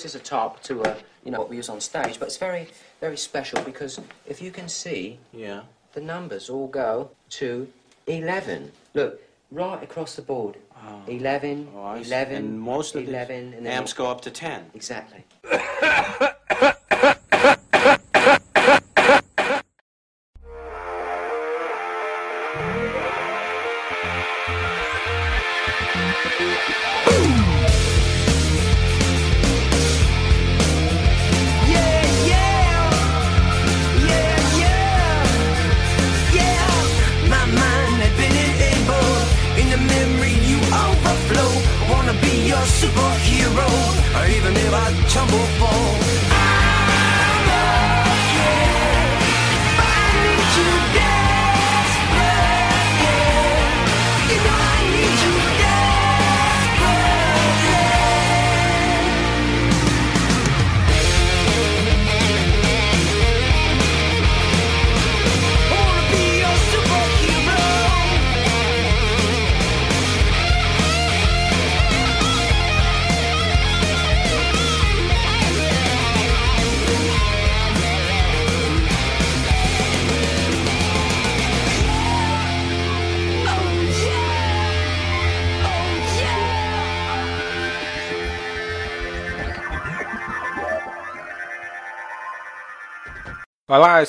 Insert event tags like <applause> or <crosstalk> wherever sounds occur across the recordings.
This is a top to uh, you know what we use on stage, but it's very very special because if you can see, Yeah. the numbers all go to eleven. Look right across the board. Eleven, Oh, I see. eleven, And most of 11, and then amps go up to 10. Exactly. <laughs>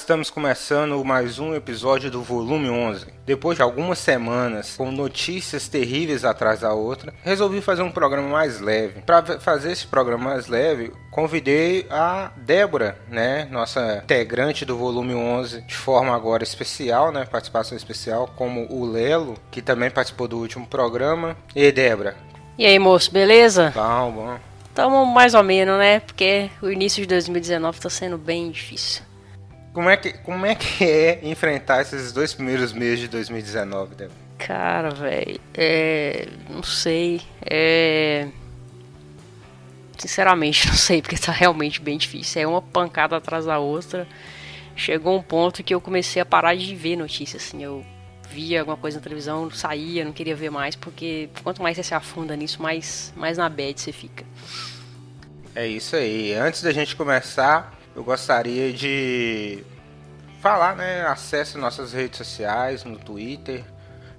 estamos começando mais um episódio do Volume 11. Depois de algumas semanas com notícias terríveis atrás da outra, resolvi fazer um programa mais leve. Para fazer esse programa mais leve, convidei a Débora, né, nossa integrante do Volume 11, de forma agora especial, né, participação especial, como o Lelo, que também participou do último programa. E aí, Débora? E aí, moço, beleza? Bom, bom. Tamo mais ou menos, né? Porque o início de 2019 tá sendo bem difícil. Como é que, como é, que <laughs> é enfrentar esses dois primeiros meses de 2019, Débora? Cara, velho, é. Não sei. É. Sinceramente, <laughs> não sei, porque tá realmente bem difícil. É uma pancada atrás da outra. Chegou um ponto que eu comecei a parar de ver notícias, assim. Eu via alguma coisa na televisão, saía, não queria ver mais, porque quanto mais você se afunda nisso, mais, mais na bad você fica. É isso aí. Antes da gente começar, eu gostaria de falar, né? Acesse nossas redes sociais no Twitter,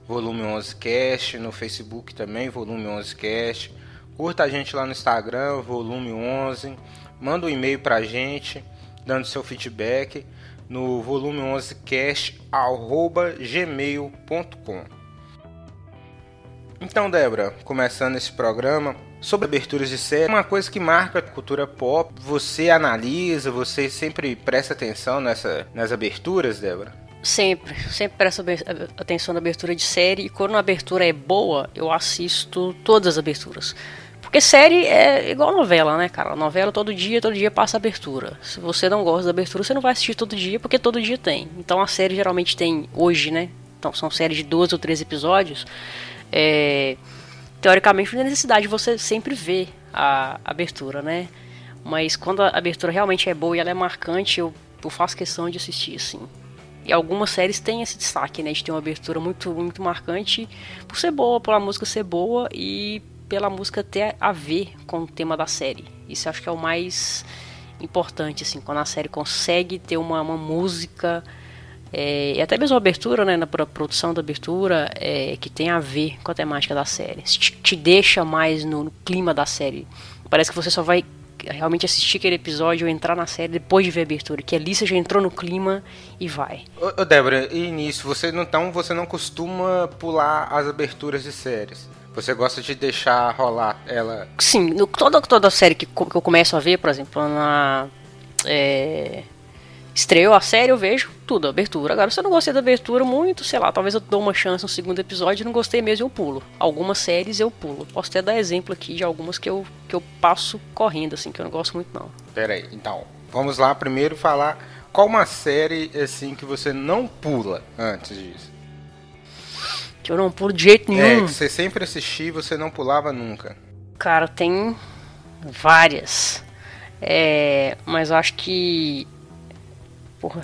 Volume 11 Cast, no Facebook também, Volume 11 Cast. Curta a gente lá no Instagram, Volume 11. Manda um e-mail pra gente, dando seu feedback no volume 11 cast@gmail.com. Então, Débora, começando esse programa sobre aberturas de série, uma coisa que marca a cultura pop, você analisa, você sempre presta atenção nessa, nas aberturas, Débora? Sempre, sempre presto atenção na abertura de série e quando a abertura é boa, eu assisto todas as aberturas. Porque série é igual novela, né, cara? Novela todo dia, todo dia passa abertura. Se você não gosta da abertura, você não vai assistir todo dia, porque todo dia tem. Então a série geralmente tem hoje, né? Então são séries de 12 ou 13 episódios. É, teoricamente não tem necessidade de você sempre ver a abertura, né? Mas quando a abertura realmente é boa e ela é marcante, eu, eu faço questão de assistir, assim. E algumas séries têm esse destaque, né? De ter uma abertura muito, muito marcante por ser boa, pela música ser boa e pela música ter a ver com o tema da série. Isso acho que é o mais importante, assim, quando a série consegue ter uma, uma música é, e até mesmo a abertura, né, na pro- produção da abertura, é, que tem a ver com a temática da série. Te, te deixa mais no, no clima da série. Parece que você só vai realmente assistir aquele episódio ou entrar na série depois de ver a abertura, que ali você já entrou no clima e vai. Ô, ô Débora, e nisso, você não, então você não costuma pular as aberturas de séries? Você gosta de deixar rolar ela Sim, no, toda, toda série que, que eu começo a ver, por exemplo, na. É, estreou a série, eu vejo tudo, abertura. Agora, se eu não gostei da abertura muito, sei lá, talvez eu dou uma chance no segundo episódio e não gostei mesmo, eu pulo. Algumas séries eu pulo. Posso até dar exemplo aqui de algumas que eu, que eu passo correndo, assim, que eu não gosto muito, não. Pera aí, então, vamos lá primeiro falar qual uma série assim que você não pula antes disso. Que eu não pulo de jeito É, nenhum. que você sempre assistia e você não pulava nunca. Cara, tem várias. É, mas eu acho que. Porra.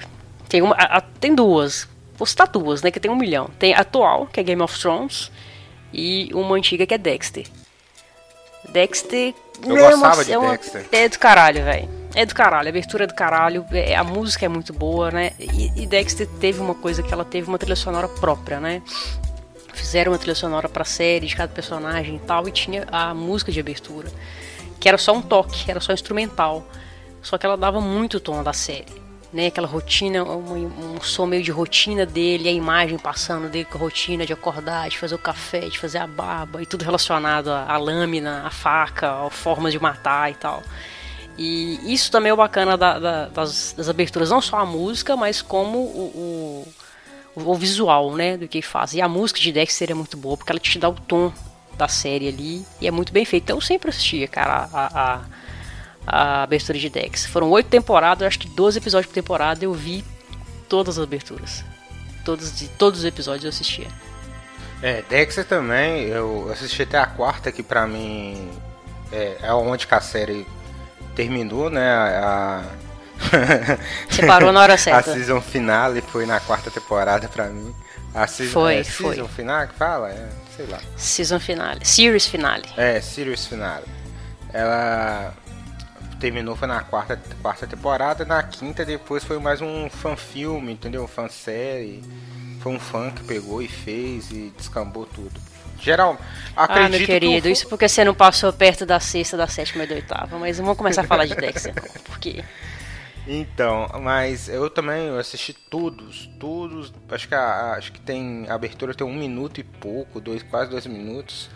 Tem, uma, a- a- tem duas. Vou citar duas, né? Que tem um milhão. Tem a atual, que é Game of Thrones, e uma antiga que é Dexter. Dexter, Eu é uma- gostava de é uma- Dexter. É do caralho, velho. É do caralho, a abertura é do caralho, é- a música é muito boa, né? E, e Dexter teve uma coisa que ela teve uma trilha sonora própria, né? Fizeram uma trilha sonora pra série de cada personagem e tal, e tinha a música de abertura, que era só um toque, era só instrumental. Só que ela dava muito tom da série. Né, aquela rotina, um, um som meio de rotina dele, a imagem passando dele com a rotina de acordar, de fazer o café, de fazer a barba, e tudo relacionado à, à lâmina, à faca, à formas de matar e tal. E isso também é o bacana da- da- das, das aberturas, não só a música, mas como o, o, o visual, né, do que faz. E a música de Dexter é muito boa, porque ela te dá o tom da série ali, e é muito bem feito. Então eu sempre assistia, cara, a, a, a abertura de Dex. Foram oito temporadas, acho que 12 episódios por temporada, eu vi todas as aberturas. Todos, de todos os episódios eu assistia. É, Dexter também, eu assisti até a quarta, que pra mim é, é onde que a série terminou, né? A, <laughs> Você parou na hora <laughs> a certa. season finale foi na quarta temporada pra mim. A season, Foi, é, foi. season finale que fala? É, sei lá. Season finale. Series finale. É, Sirius Finale. Ela terminou foi na quarta, quarta temporada, na quinta depois foi mais um fanfilme, entendeu? Um fansérie. Foi um fã que pegou e fez e descambou tudo. Geral, acredito ah, meu que querido, o- isso porque você não passou perto da sexta, da sétima e da oitava. Mas vamos começar a falar de Dexter. <laughs> Porque Então, mas eu também eu assisti todos, todos. Acho que a, acho que tem a abertura tem um minuto e pouco, dois, quase dois minutos.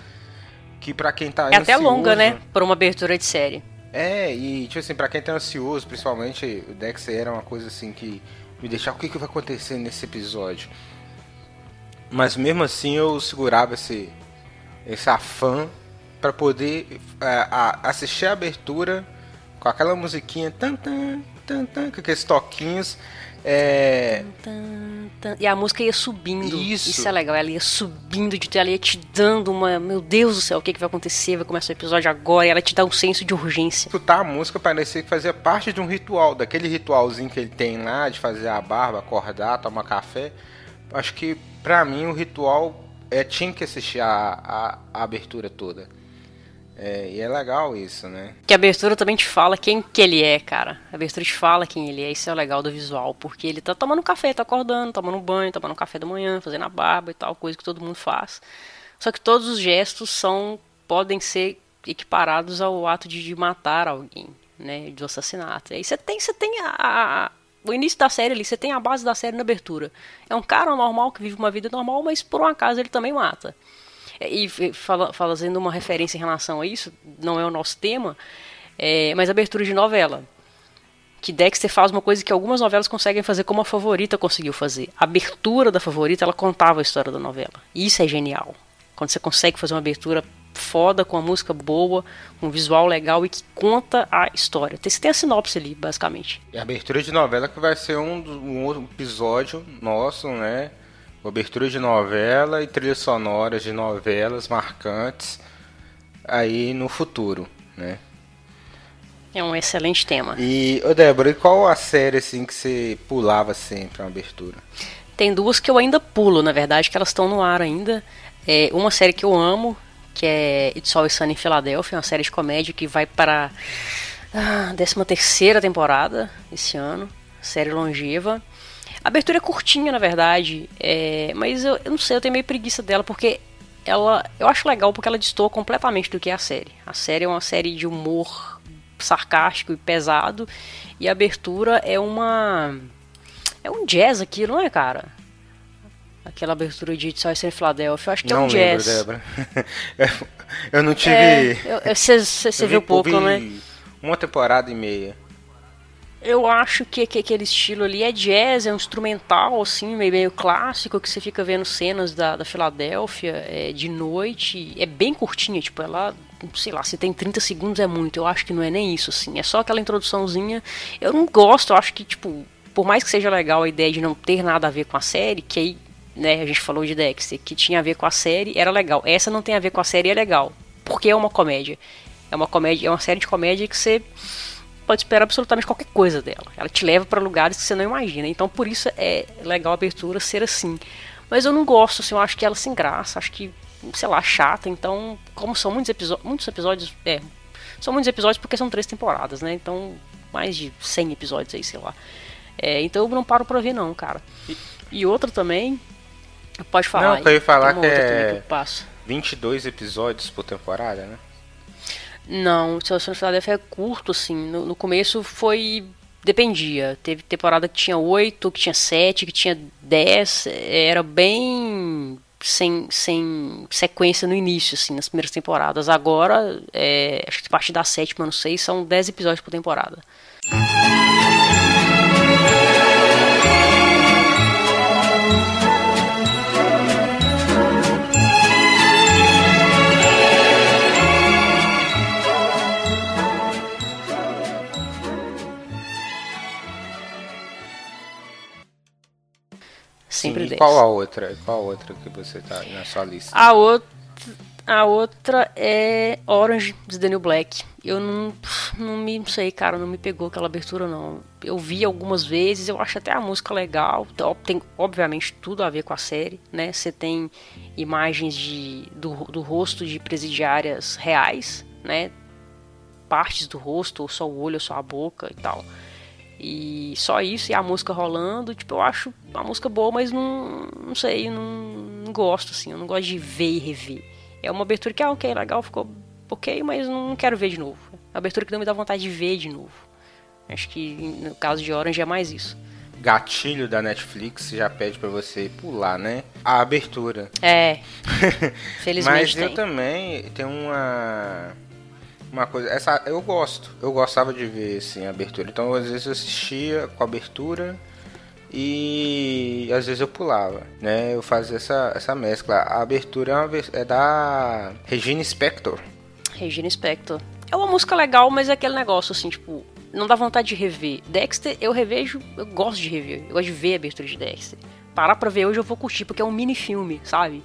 Que pra quem tá é até ansioso- longa, né? Por uma abertura de série. É, e tipo assim, pra quem tá ansioso, principalmente, o Dexter era uma coisa assim que me deixava o que, que vai acontecer nesse episódio. Mas mesmo assim eu segurava esse, esse afã pra poder é, a- assistir a abertura com aquela musiquinha tan tan tan tan, com aqueles toquinhos. É. E a música ia subindo. Isso. é legal. Ela ia subindo, de, ela ia te dando uma. Meu Deus do céu, o que, que vai acontecer? Vai começar o episódio agora. E ela te dá um senso de urgência. escutar a música parecia que fazia parte de um ritual, daquele ritualzinho que ele tem lá de fazer a barba, acordar, tomar café. Acho que pra mim o ritual é tinha que assistir a, a, a abertura toda. É, e é legal isso, né? Que a abertura também te fala quem que ele é, cara. A abertura te fala quem ele é. Isso é o legal do visual. Porque ele tá tomando café, tá acordando, tomando banho, tomando café da manhã, fazendo a barba e tal, coisa que todo mundo faz. Só que todos os gestos são podem ser equiparados ao ato de, de matar alguém, né? Do assassinato. Aí você tem, você tem a, a- o início da série ali, você tem a base da série na abertura. É um cara normal que vive uma vida normal, mas por um acaso ele também mata. E fala, fazendo uma referência em relação a isso, não é o nosso tema, é, mas abertura de novela. Que Dexter faz uma coisa que algumas novelas conseguem fazer como a favorita conseguiu fazer. A abertura da favorita, ela contava a história da novela. Isso é genial. Quando você consegue fazer uma abertura foda, com uma música boa, um visual legal e que conta a história. Você tem a sinopse ali, basicamente. E a abertura de novela que vai ser um, um episódio nosso, né? Abertura de novela e trilhas sonoras de novelas marcantes aí no futuro, né? É um excelente tema. E, ô Débora, e qual a série assim que você pulava sempre uma abertura? Tem duas que eu ainda pulo, na verdade, que elas estão no ar ainda. É uma série que eu amo, que é It's Always Sunny em Filadélfia, uma série de comédia que vai para a 13 terceira temporada esse ano, série longeva. A abertura é curtinha, na verdade, é, mas eu, eu não sei, eu tenho meio preguiça dela, porque ela, eu acho legal porque ela destoa completamente do que é a série. A série é uma série de humor sarcástico e pesado, e a abertura é uma... É um jazz aquilo, não é, cara? Aquela abertura de It's Always em Filadélfia, eu acho que é não um jazz. lembro, Débora. <laughs> eu não tive. É, Você vi viu pouco, vi né? Uma temporada e meia. Eu acho que, que aquele estilo ali é jazz, é um instrumental, assim, meio, meio clássico, que você fica vendo cenas da, da Filadélfia é, de noite. É bem curtinha, tipo, ela, sei lá, se tem 30 segundos é muito. Eu acho que não é nem isso, assim. É só aquela introduçãozinha. Eu não gosto, eu acho que, tipo, por mais que seja legal a ideia de não ter nada a ver com a série, que aí, né, a gente falou de Dexter, que tinha a ver com a série, era legal. Essa não tem a ver com a série, é legal. Porque é uma comédia. É uma comédia, é uma série de comédia que você pode esperar absolutamente qualquer coisa dela. Ela te leva para lugares que você não imagina. Então por isso é legal a abertura ser assim. Mas eu não gosto, assim, eu acho que ela sem graça, acho que, sei lá, chata. Então, como são muitos, episo muitos episódios, é, São muitos episódios porque são três temporadas, né? Então, mais de 100 episódios aí, sei lá. É, então eu não paro pra ver, não, cara. E, e outra também. Pode falar. Não, eu ia falar que é. Que passo. 22 episódios por temporada, né? Não, o Seleção Philadelphia é curto, assim. No, no, começo foi. Dependia. Teve temporada que tinha 8, que tinha 7, que tinha 10. Era bem. Sem, sem sequência no início, assim, nas primeiras temporadas. Agora, é, acho que a partir da sétima, não sei, são 10 episódios por temporada. Sempre Sim, e qual a outra? Qual a outra que você tá na sua lista? A outra, a outra é Orange de Daniel Black. Eu não, não me não sei, cara, não me pegou aquela abertura não. Eu vi algumas vezes, eu acho até a música legal. Tem obviamente tudo a ver com a série, né? Você tem imagens de, do, do rosto de presidiárias reais, né? Partes do rosto, ou só o olho, ou só a boca e tal. E só isso, e a música rolando, tipo, eu acho a música boa, mas não, não sei, não, não gosto, assim, eu não gosto de ver e rever. É uma abertura que, ah, ok, legal, ficou ok, mas não quero ver de novo. É uma abertura que não me dá vontade de ver de novo. Acho que no caso de Orange é mais isso. Gatilho da Netflix já pede para você pular, né? A abertura. É. <laughs> Felizmente. mas tem. eu também tenho uma uma coisa. Essa eu gosto. Eu gostava de ver assim a abertura. Então às vezes eu assistia com a abertura e às vezes eu pulava, né? Eu fazia essa, essa mescla. A abertura é, uma, é da Regina Spector. Regina Spector. É uma música legal, mas é aquele negócio assim, tipo, não dá vontade de rever. Dexter, eu revejo, eu gosto de rever. Eu gosto de ver a abertura de Dexter. Parar pra ver hoje eu vou curtir, porque é um mini filme, sabe?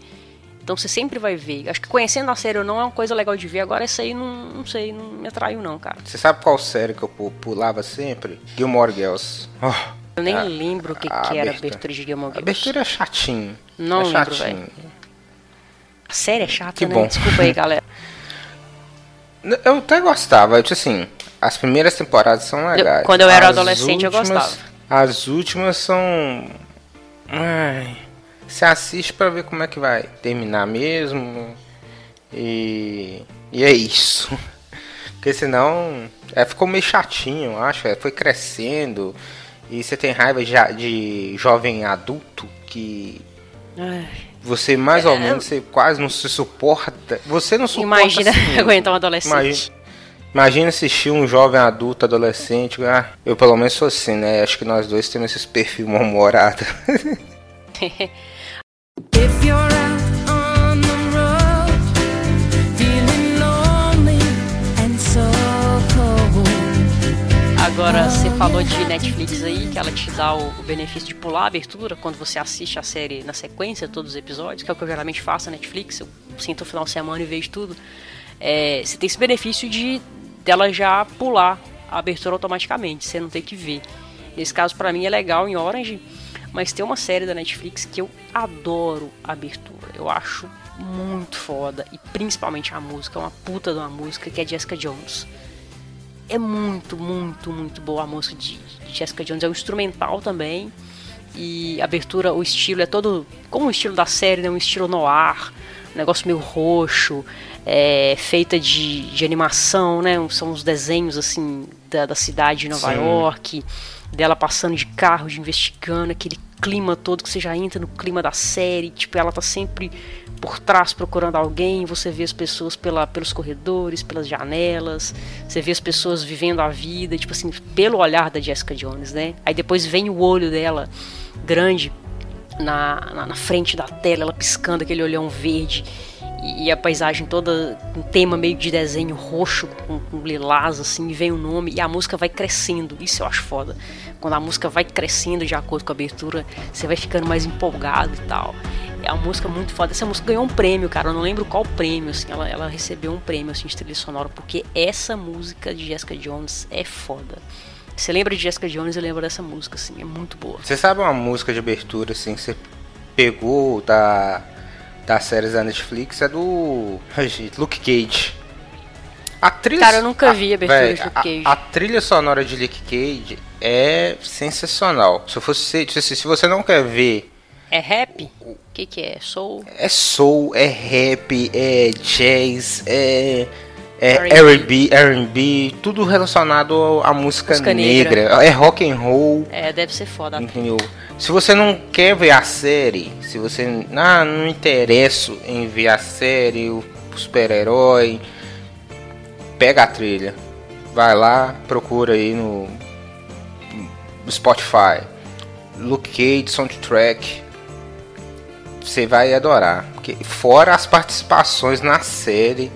Então você sempre vai ver. Acho que conhecendo a série ou não é uma coisa legal de ver. Agora essa aí não, não sei, não me atraiu não, cara. Você sabe qual série que eu pulava sempre? Gilmore Girls. Oh, eu nem a, lembro o que, que era a abertura de Gilmore Girls. A abertura é chatinho. Não é lembro, velho. A série é chata, que né? Bom. Desculpa aí, galera. <laughs> Eu até gostava, tipo assim, as primeiras temporadas são legais. quando eu era as adolescente últimas, eu gostava. As últimas são. Ai você assiste para ver como é que vai terminar mesmo. E, e é isso. <laughs> Porque senão é, ficou meio chatinho, eu acho. É, foi crescendo. E você tem raiva de, de jovem adulto que. Ai. Você mais ou é, menos você quase não se suporta. Você não suporta. Imagina assim <laughs> aguentar um adolescente. Imagina, imagina assistir um jovem adulto, adolescente. Ah, eu pelo menos sou assim, né? Acho que nós dois temos esse perfil mal-humorado. <laughs> Agora, você falou de Netflix aí, que ela te dá o, benefício de pular a abertura quando você assiste a série na sequência, todos os episódios, que é o que eu geralmente faço na Netflix, eu sinto o final de semana e vejo tudo. É, você tem esse benefício de dela já pular a abertura automaticamente, você não tem que ver. Nesse caso, para mim, é legal em Orange, mas tem uma série da Netflix que eu adoro a abertura. Eu acho muito foda. E principalmente a música. Uma puta de uma música que é Jessica Jones. É muito, muito, muito boa a música de, Jessica Jones. É um instrumental também. E a abertura, o estilo é todo. Como o estilo da série, né? Um estilo noir. Um negócio meio roxo. É, feita de, de animação, né? São os desenhos assim da, da cidade de Nova Sim. York dela passando de carro, de investigando, aquele clima todo que você já entra no clima da série, tipo, ela tá sempre por trás procurando alguém, você vê as pessoas pela, pelos corredores, pelas janelas, você vê as pessoas vivendo a vida, tipo assim, pelo olhar da Jessica Jones, né? Aí depois vem o olho dela grande na, na, na frente da tela, ela piscando aquele olhão verde e a paisagem toda um tema meio de desenho roxo com, com lilás assim, e vem o nome e a música vai crescendo. Isso eu acho foda. Quando a música vai crescendo de acordo com a abertura, você vai ficando mais empolgado e tal. É uma música muito foda. Essa música ganhou um prêmio, cara. Eu não lembro qual prêmio, assim. Ela, ela recebeu um prêmio assim, de trilha sonora, porque essa música de Jessica Jones é foda. Você lembra de Jessica Jones, eu lembro dessa música, assim, é muito boa. Você sabe uma música de abertura, assim, que você pegou da das séries da Netflix é do Luke Cage. A trilha, Cara, eu nunca vi a abertura véi, de Luke a- Cage. A, trilha sonora de Luke Cage é sensacional. Se, fosse, se, se você não quer ver, É rap? O que que é? Soul? é soul, é rap, é jazz, é, é R&B. R&B, tudo relacionado à música, Música negra. negra. É rock and roll. É, deve ser foda. Entendeu? Se você não quer ver a série, se você ah, não me interesso em ver a série, o super-herói, pega a trilha. Vai lá, procura aí no, no Spotify. Luke Cage Soundtrack. Você vai adorar. Porque, fora as participações na série,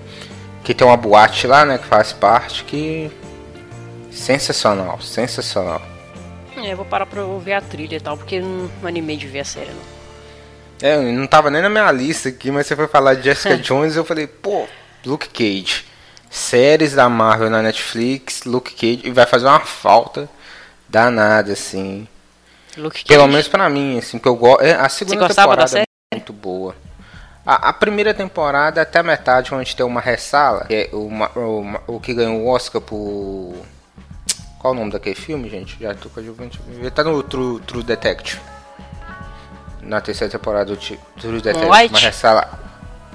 que tem uma boate lá, né, que faz parte, que sensacional, sensacional. É, eu vou parar pra ouvir a trilha e tal, porque eu não me animei de ver a série, não. É, não tava nem na minha lista aqui, mas você foi falar de Jessica <laughs> Jones e eu falei, pô, Luke Cage. Séries da Marvel na Netflix, Luke Cage, e vai fazer uma falta danada, assim. Luke Cage. Pelo menos pra mim, assim, porque eu gosto. A segunda gostava da temporada série? é muito boa. A, a primeira temporada, até a metade, onde tem uma ressala, que é o, o, que ganhou o Oscar por. Qual o nome daquele filme, gente? Já tô com a juventude. Tá no True, True Detective. Na terceira temporada do True Detective. Moonlight? Uma ressala.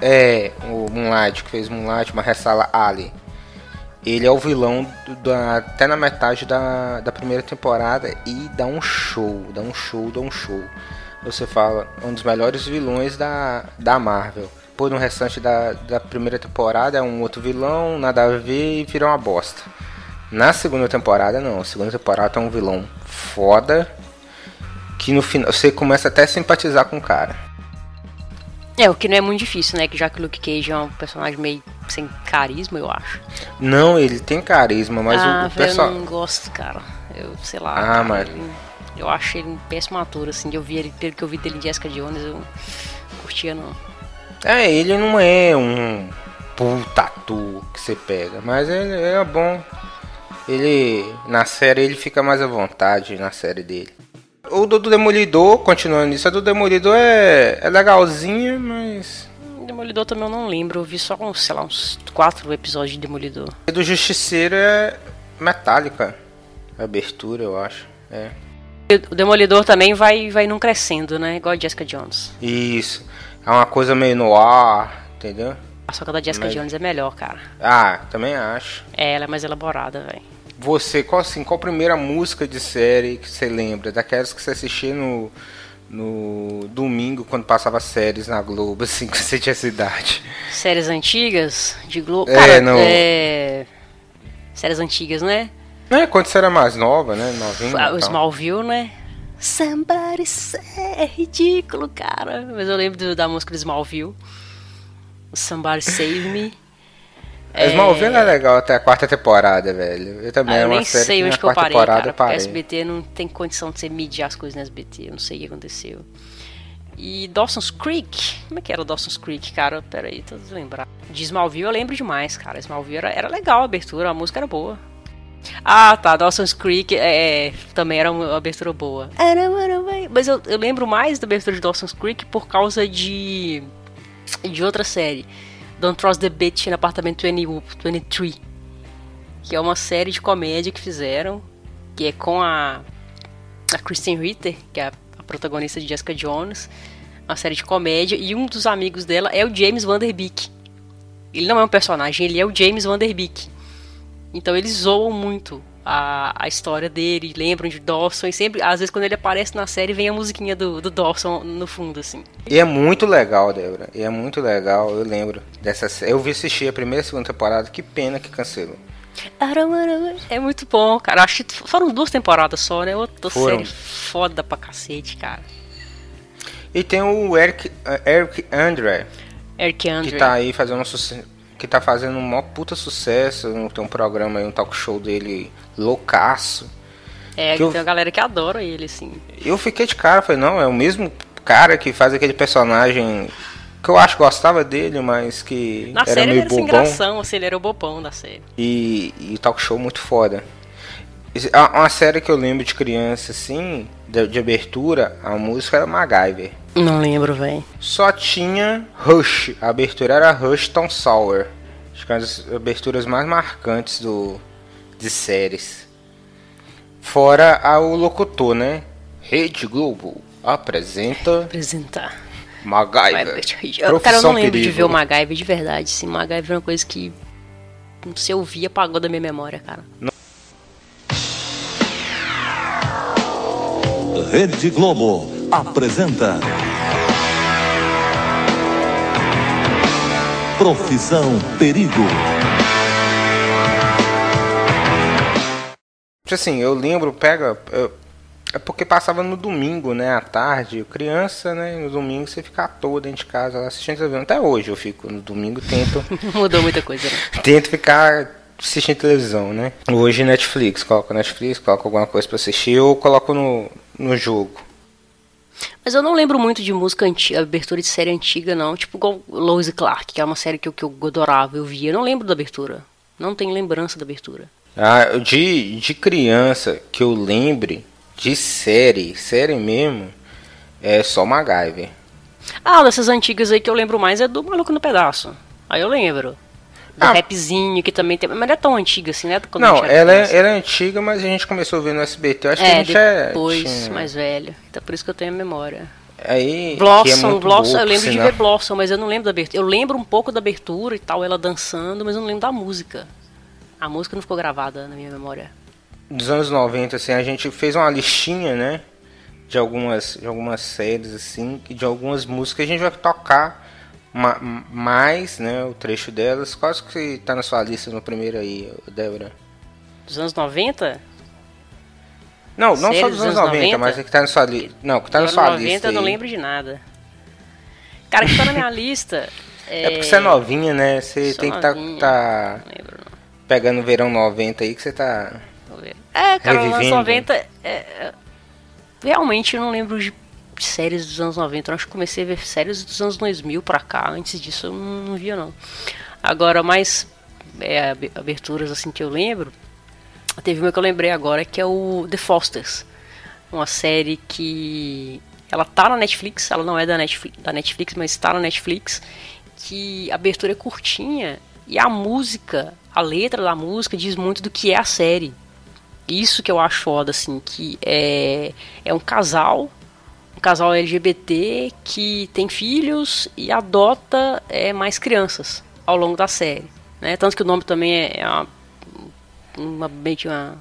É, o Moonlight, que fez Moonlight, uma ressala Ali. Ele é o vilão do- da, até na metade da, da primeira temporada e dá um show, dá um show, dá um show. Você fala, um dos melhores vilões da, da Marvel. Pô, no restante da, da primeira temporada é um outro vilão, nada a ver e vira uma bosta. Na segunda temporada não, a segunda temporada é um vilão foda que no final você começa até a simpatizar com o cara. É, o que não é muito difícil, né? Que já que o Luke Cage é um personagem meio sem carisma, eu acho. Não, ele tem carisma, mas ah, o, o pessoal. eu não gosto, cara. Eu, sei lá. Ah, cara, mas- Eu, eu acho ele um péssimo ator, assim. Eu vi ele, pelo que eu vi dele em Jessica Jones, eu não curtia, não. É, ele não é um puta ator que você pega, mas ele é bom. Ele na série ele fica mais à vontade na série dele. O do, do Demolidor, continuando isso, a do Demolidor é, é legalzinha, mas. Demolidor também eu não lembro. Eu vi só uns, sei lá, uns quatro episódios de Demolidor. A do Justiceiro é metálica. A abertura, eu acho. É. O Demolidor também vai, vai num crescendo, né? Igual a Jessica Jones. Isso. É uma coisa meio no ar, entendeu? Só que a da Jessica Mas- Jones é melhor, cara. Ah, também acho. É, ela é mais elaborada, velho. Você, qual assim, qual a primeira música de série que você lembra? Daquelas que você assistia no, no domingo quando passava séries na Globo, <laughs> assim, que você tinha essa idade. Séries antigas de Globo. É, Cara, não. é. Séries antigas, né? É, quando você era mais nova, né? Novinha. Ah, O. Smallville, né? Somebody say, é ridículo, cara. Mas eu lembro do- da música do Smallville. Somebody Save Me. <laughs> É, Smallville é legal até a quarta temporada, velho. Eu também Ah, eu nem sei que onde na que eu quarta parei, temporada cara. eu parei. SBT não tem condição de você medir as coisas no SBT. Eu não sei o que aconteceu. E Dawson's Creek? Como é que era Dawson's Creek, cara? Pera aí, tô lembrar. De Smallville eu lembro demais, cara. Smallville era, era legal a abertura, a música era boa. Ah, tá, Dawson's Creek é, também era uma abertura boa. Mas eu, eu lembro mais da abertura de Dawson's Creek por causa de de outra série. Don't Trust the Bitch no apartamento 20, 23. Que é uma série de comédia que fizeram. Que é com a, a Kristen Ritter, que é a, protagonista de Jessica Jones. Uma série de comédia. E um dos amigos dela é o James Van Der Beek. Ele não é um personagem, ele é o James Van Der Beek. Então eles zoam muito a, a história dele, lembram de Dawson. E sempre, às vezes, quando ele aparece na série, vem a musiquinha do, do Dawson no fundo, assim. E é muito legal, Débora. E é muito legal, eu lembro dessa série. Eu vi assistir a primeira e a segunda temporada, que pena que cancelou. É muito bom, cara. Acho que foram duas temporadas só, né? Outra Foram. série foda pra cacete, cara. E tem o Eric, Eric Andre, Eric Andre. que tá aí fazendo um sucesso. Que tá fazendo um maior puta sucesso. Tem um programa aí, um talk show dele loucaço. É, que eu- tem uma galera que adora ele, assim. Eu fiquei de cara, falei, não, é o mesmo cara que faz aquele personagem que eu acho que gostava dele, mas que Na era série ele meio era sem bobão. gração, assim, ele era o bobão da série. E, e talk show muito foda. Uma série que eu lembro de criança, assim, de, de abertura, a música era MacGyver. Não lembro, velho. Só tinha Rush, a abertura era Rush Tom Sour. Acho que é uma das aberturas mais marcantes do, de séries. Fora o locutor, né? Rede Globo apresenta Apresentar. MacGyver. Eu, cara, eu não lembro de Perigo. ver o MacGyver de verdade. Sim, MacGyver é uma coisa que se eu vi apagou da minha memória, cara. Rede Globo apresenta. Profissão Perigo. Assim, eu lembro, pega. eu- é porque passava no domingo, né? À tarde. Criança, né? No domingo você fica à toa dentro de casa assistindo televisão. Até hoje eu fico no domingo tento, <laughs> Mudou muita coisa, né? tento ficar assistindo televisão, né? Hoje Netflix, coloco Netflix, coloco alguma coisa pra assistir ou coloco no, no jogo. Mas eu não lembro muito de música antiga, abertura de série antiga, não. Tipo igual Lois Clark, que é uma série que eu, que eu adorava, eu via. Eu não lembro da abertura. Não tenho lembrança da abertura. Ah, de, de criança que eu lembre de série, série mesmo, é só MacGyver. Ah, dessas antigas aí que eu lembro mais é do Maluco no Pedaço. Aí eu lembro. Do Ah. rapzinho que também tem. Mas não é tão antiga assim, né? Quando Não, ela é, ela é antiga, mas a gente começou a ver no SBT. Eu acho que a É, gente é. depois, mais velho. Então por isso que eu tenho a memória. Aí, que é Blossom, Blossom, boa, eu lembro de sinal. ver Blossom, mas eu não lembro da abertura. Eu lembro um pouco da abertura e tal, ela dançando, mas eu não lembro da música. A música não ficou gravada na minha memória. Dos anos 90, assim, a gente fez uma listinha, né? De algumas, de algumas séries, assim, e de algumas músicas. A gente vai tocar ma- mais, né? O trecho delas. Quase que tá na sua lista no primeiro aí, Débora. Dos anos 90? Não, não Série só dos dos anos anos 90, 90? mas é que tá na sua lista. Não, que tá na sua anos 90 lista. eu não aí. lembro de nada. Cara, que tá na minha lista. É, <laughs> É porque você é novinha, né? Você Sou tem que tá, novinha. tá Não lembro, não. pegando o verão 90 aí que você tá. É, cara, nos anos Revivendo. 90. é, é, realmente eu não lembro de de séries dos anos 90. Eu acho que comecei a ver séries dos anos 2000 pra cá. Antes disso eu não, via, não. Agora, mais é, ab- aberturas assim que eu lembro. Teve uma que eu lembrei agora que é o The Fosters. Uma série que. Ela tá na Netflix, ela não é da Netflix, da Netflix mas está na Netflix. Que a abertura é curtinha e a música, a letra da música diz muito do que é a série. Isso que eu acho foda, assim, que é, é um casal, um casal LGBT que tem filhos e adota é, mais crianças ao longo da série. Né? Tanto que o nome também é, é uma, uma, uma,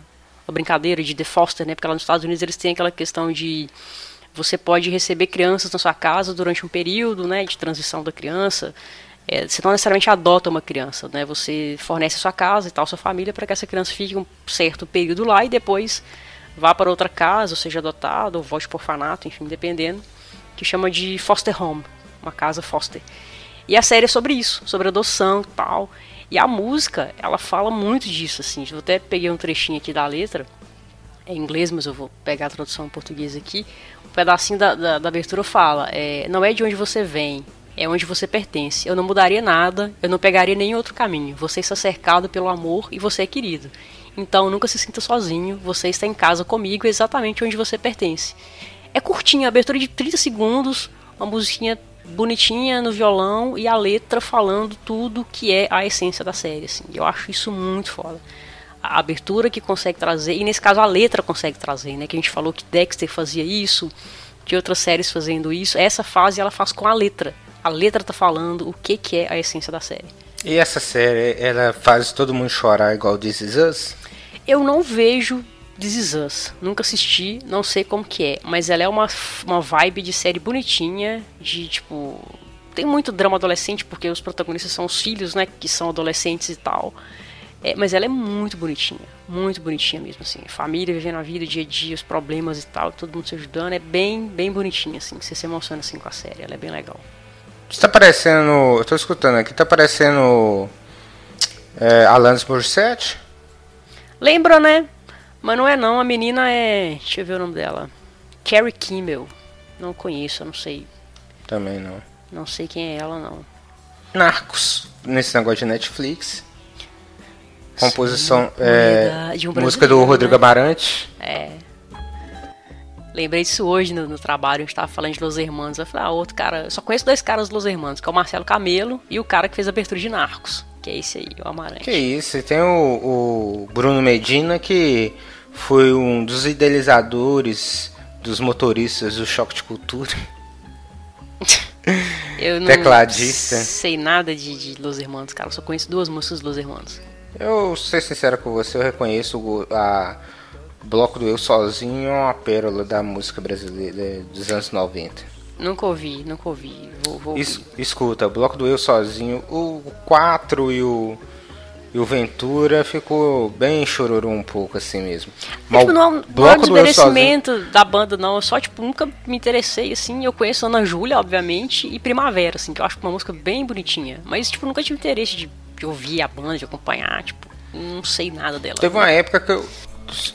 uma brincadeira de The Foster, né? Porque lá nos Estados Unidos eles têm aquela questão de você pode receber crianças na sua casa durante um período né, de transição da criança. É, você não necessariamente adota uma criança, né? Você fornece a sua casa e tal, sua família, para que essa criança fique um certo período lá e depois vá para outra casa, ou seja adotado, ou volte por orfanato, enfim, dependendo, que chama de foster home, uma casa foster. E a série é sobre isso, sobre adoção e tal. E a música, ela fala muito disso, assim. Eu até peguei um trechinho aqui da letra, é em inglês, mas eu vou pegar a tradução em português aqui. Um pedacinho da, da, da abertura fala: é, Não é de onde você vem, é onde você pertence. Eu não mudaria nada, eu não pegaria nenhum outro caminho. Você está cercado pelo amor e você é querido. Então nunca se sinta sozinho, você está em casa comigo exatamente onde você pertence. É curtinha, abertura de 30 segundos, uma musiquinha bonitinha no violão e a letra falando tudo que é a essência da série. Assim. Eu acho isso muito foda a abertura que consegue trazer, e nesse caso a letra consegue trazer, né? Que a gente falou que Dexter fazia isso, de outras séries fazendo isso. Essa fase ela faz com a letra. A letra tá falando o que, que é a essência da série. E essa série, ela faz todo mundo chorar igual This Is Us? Eu não vejo This Is Us. Nunca assisti, não sei como que é. Mas ela é uma, uma vibe de série bonitinha, de tipo. Tem muito drama adolescente, porque os protagonistas são os filhos, né? Que são adolescentes e tal. É, mas ela é muito bonitinha, muito bonitinha mesmo, assim. Família vivendo a vida, dia a dia, os problemas e tal, todo mundo se ajudando. É bem, bem bonitinha, assim. Você se emociona assim com a série, ela é bem legal. Isso tá parecendo. Eu tô escutando aqui, tá parecendo. É, Alanis Morissette? Lembra, né? Mas não é não, a menina é. Deixa eu ver o nome dela. Carrie Kimmel. Não conheço, não sei. Também não. Não sei quem é ela, não. Narcos, nesse negócio de Netflix. Composição. Sim, é, um música do Rodrigo né? Amarante. Lembrei disso hoje no, no trabalho, a gente tava falando de Los Hermanos. Eu falei, ah, outro cara. Eu só conheço dois caras dos Los Hermanos, que é o Marcelo Camelo e o cara que fez a abertura de Narcos. Que é esse aí, o Amarante. Que isso, e tem o, o Bruno Medina que foi um dos idealizadores dos motoristas do Choque de Cultura. <laughs> Eu não Tecladista. sei nada de, de Los Hermanos, cara. Eu só conheço duas músicas dos Los Hermanos. Eu, ser sincero com você, eu reconheço o a Bloco do Eu Sozinho é uma pérola da música brasileira dos anos 90. Nunca ouvi, nunca ouvi. Vou, vou Es- escuta, o Bloco do Eu Sozinho, o 4 e o, e o Ventura ficou bem chororô um pouco assim mesmo. Mas Tipo, não, é um- não é um Sozinho... desmerecimento da banda, não. Eu só, tipo, nunca me interessei, assim. Eu conheço Ana Júlia, obviamente, e Primavera, assim, que eu acho uma música bem bonitinha. Mas, tipo, nunca tive interesse de, de ouvir a banda, de acompanhar, tipo, não sei nada dela. Teve uma época que eu,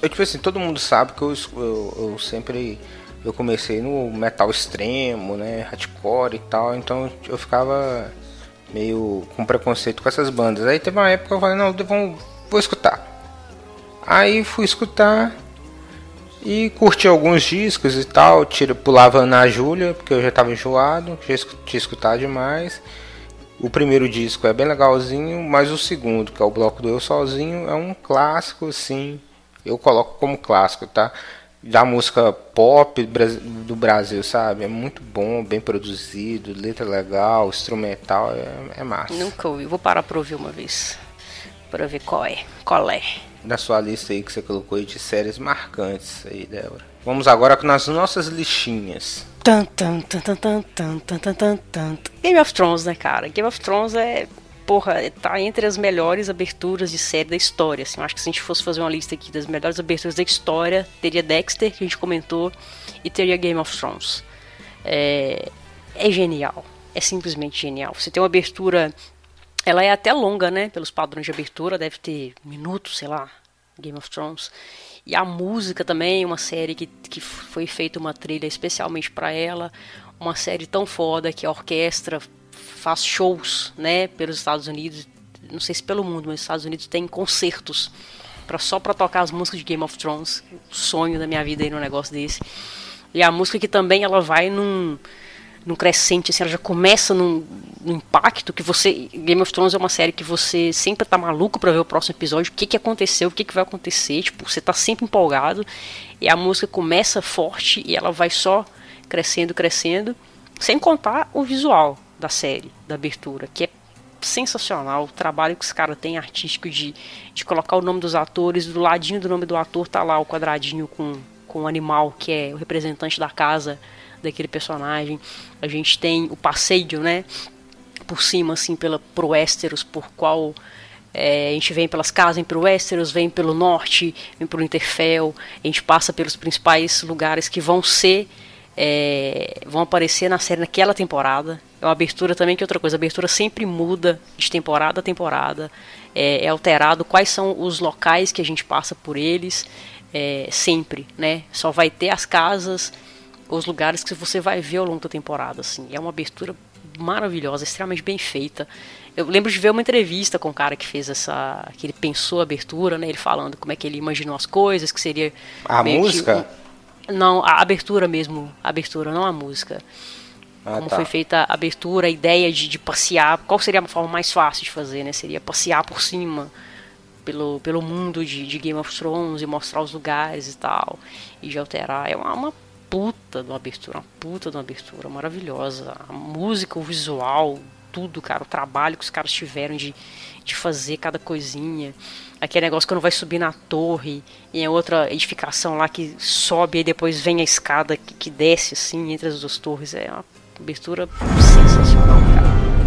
eu tipo assim, todo mundo sabe que eu, eu, eu sempre eu comecei no metal extremo, né, hardcore e tal, então eu ficava meio com preconceito com essas bandas. Aí teve uma época que eu falei, não, vou, vou escutar. Aí fui escutar e curti alguns discos e tal, tira, pulava na Júlia, porque eu já tava enjoado, já tinha escutado demais. O primeiro disco é bem legalzinho, mas o segundo, que é o Bloco do Eu Sozinho, é um clássico, assim. Eu coloco como clássico, tá? Da música pop do Brasil, sabe? É muito bom, bem produzido, letra legal, instrumental, é, é massa. Nunca ouvi. Vou parar pra ouvir uma vez. Pra ver qual é. Qual é. Na sua lista aí que você colocou aí de séries marcantes aí, Débora. Vamos agora nas nossas listinhas. Tan, tan, tan, tan, tan, tan, tan, tan, tan, tan. Game of Thrones, né, cara? Game of Thrones é. Porra, tá entre as melhores aberturas de série da história. Assim, eu acho que se a gente fosse fazer uma lista aqui das melhores aberturas da história, teria Dexter, que a gente comentou, e teria Game of Thrones. É, é genial. É simplesmente genial. Você tem uma abertura. Ela é até longa, né? Pelos padrões de abertura, deve ter minutos, sei lá. Game of Thrones. E a música também, uma série que, que foi feita uma trilha especialmente para ela. Uma série tão foda que a orquestra faz shows, né? Pelos Estados Unidos. Não sei se pelo mundo, mas os Estados Unidos tem concertos pra, só pra tocar as músicas de Game of Thrones. Sonho da minha vida aí num negócio desse. E a música que também ela vai num, num crescente, assim, ela já começa num, num impacto que você. Game of Thrones é uma série que você sempre tá maluco pra ver o próximo episódio, o que que aconteceu, o que que vai acontecer, tipo, você tá sempre empolgado. E a música começa forte e ela vai só crescendo, crescendo, sem contar o visual da série, da abertura, que é sensacional. O trabalho que os caras têm artístico de, de colocar o nome dos atores, do ladinho do nome do ator tá lá o quadradinho com, com o animal, que é o representante da casa daquele personagem. A gente tem o passeio, né? Por cima, assim, pela, pro Westeros, por qual é, a gente vem pelas casas, vem pelo Westeros, vem pelo norte, vem pelo Interfell, a gente passa pelos principais lugares que vão ser é, vão aparecer na série naquela temporada. É uma abertura também que é outra coisa. A abertura sempre muda de temporada a temporada. É, é alterado quais são os locais que a gente passa por eles. é, sempre, né? Só vai ter as casas, os lugares que você vai ver ao longo da temporada. Assim. É uma abertura maravilhosa, extremamente bem feita. Eu lembro de ver uma entrevista com o cara que fez essa. que ele pensou a abertura, né? Ele falando como é que ele imaginou as coisas, que seria. A que música? um- não, a abertura mesmo. A abertura, não a música. Ah, como tá. foi feita a abertura, a ideia de, de passear. Qual seria a forma mais fácil de fazer, né? Seria passear por cima pelo, pelo mundo de, de Game of Thrones e mostrar os lugares e tal. E de alterar. É uma, uma puta de uma abertura, uma puta de uma abertura maravilhosa. A música, o visual, tudo, cara. O trabalho que os caras tiveram de, de fazer cada coisinha. Aquele negócio quando vai subir na torre e é outra edificação lá que sobe e depois vem a escada que, que desce assim entre as duas torres. É uma abertura sensacional, cara.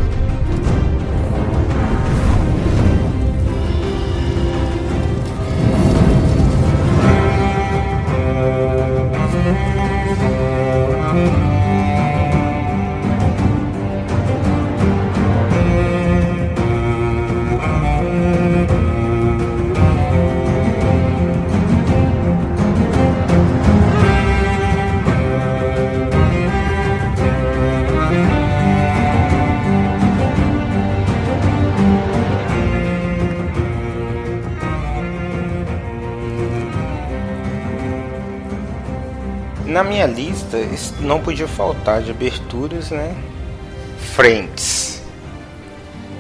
Minha lista não podia faltar de aberturas, né? Friends.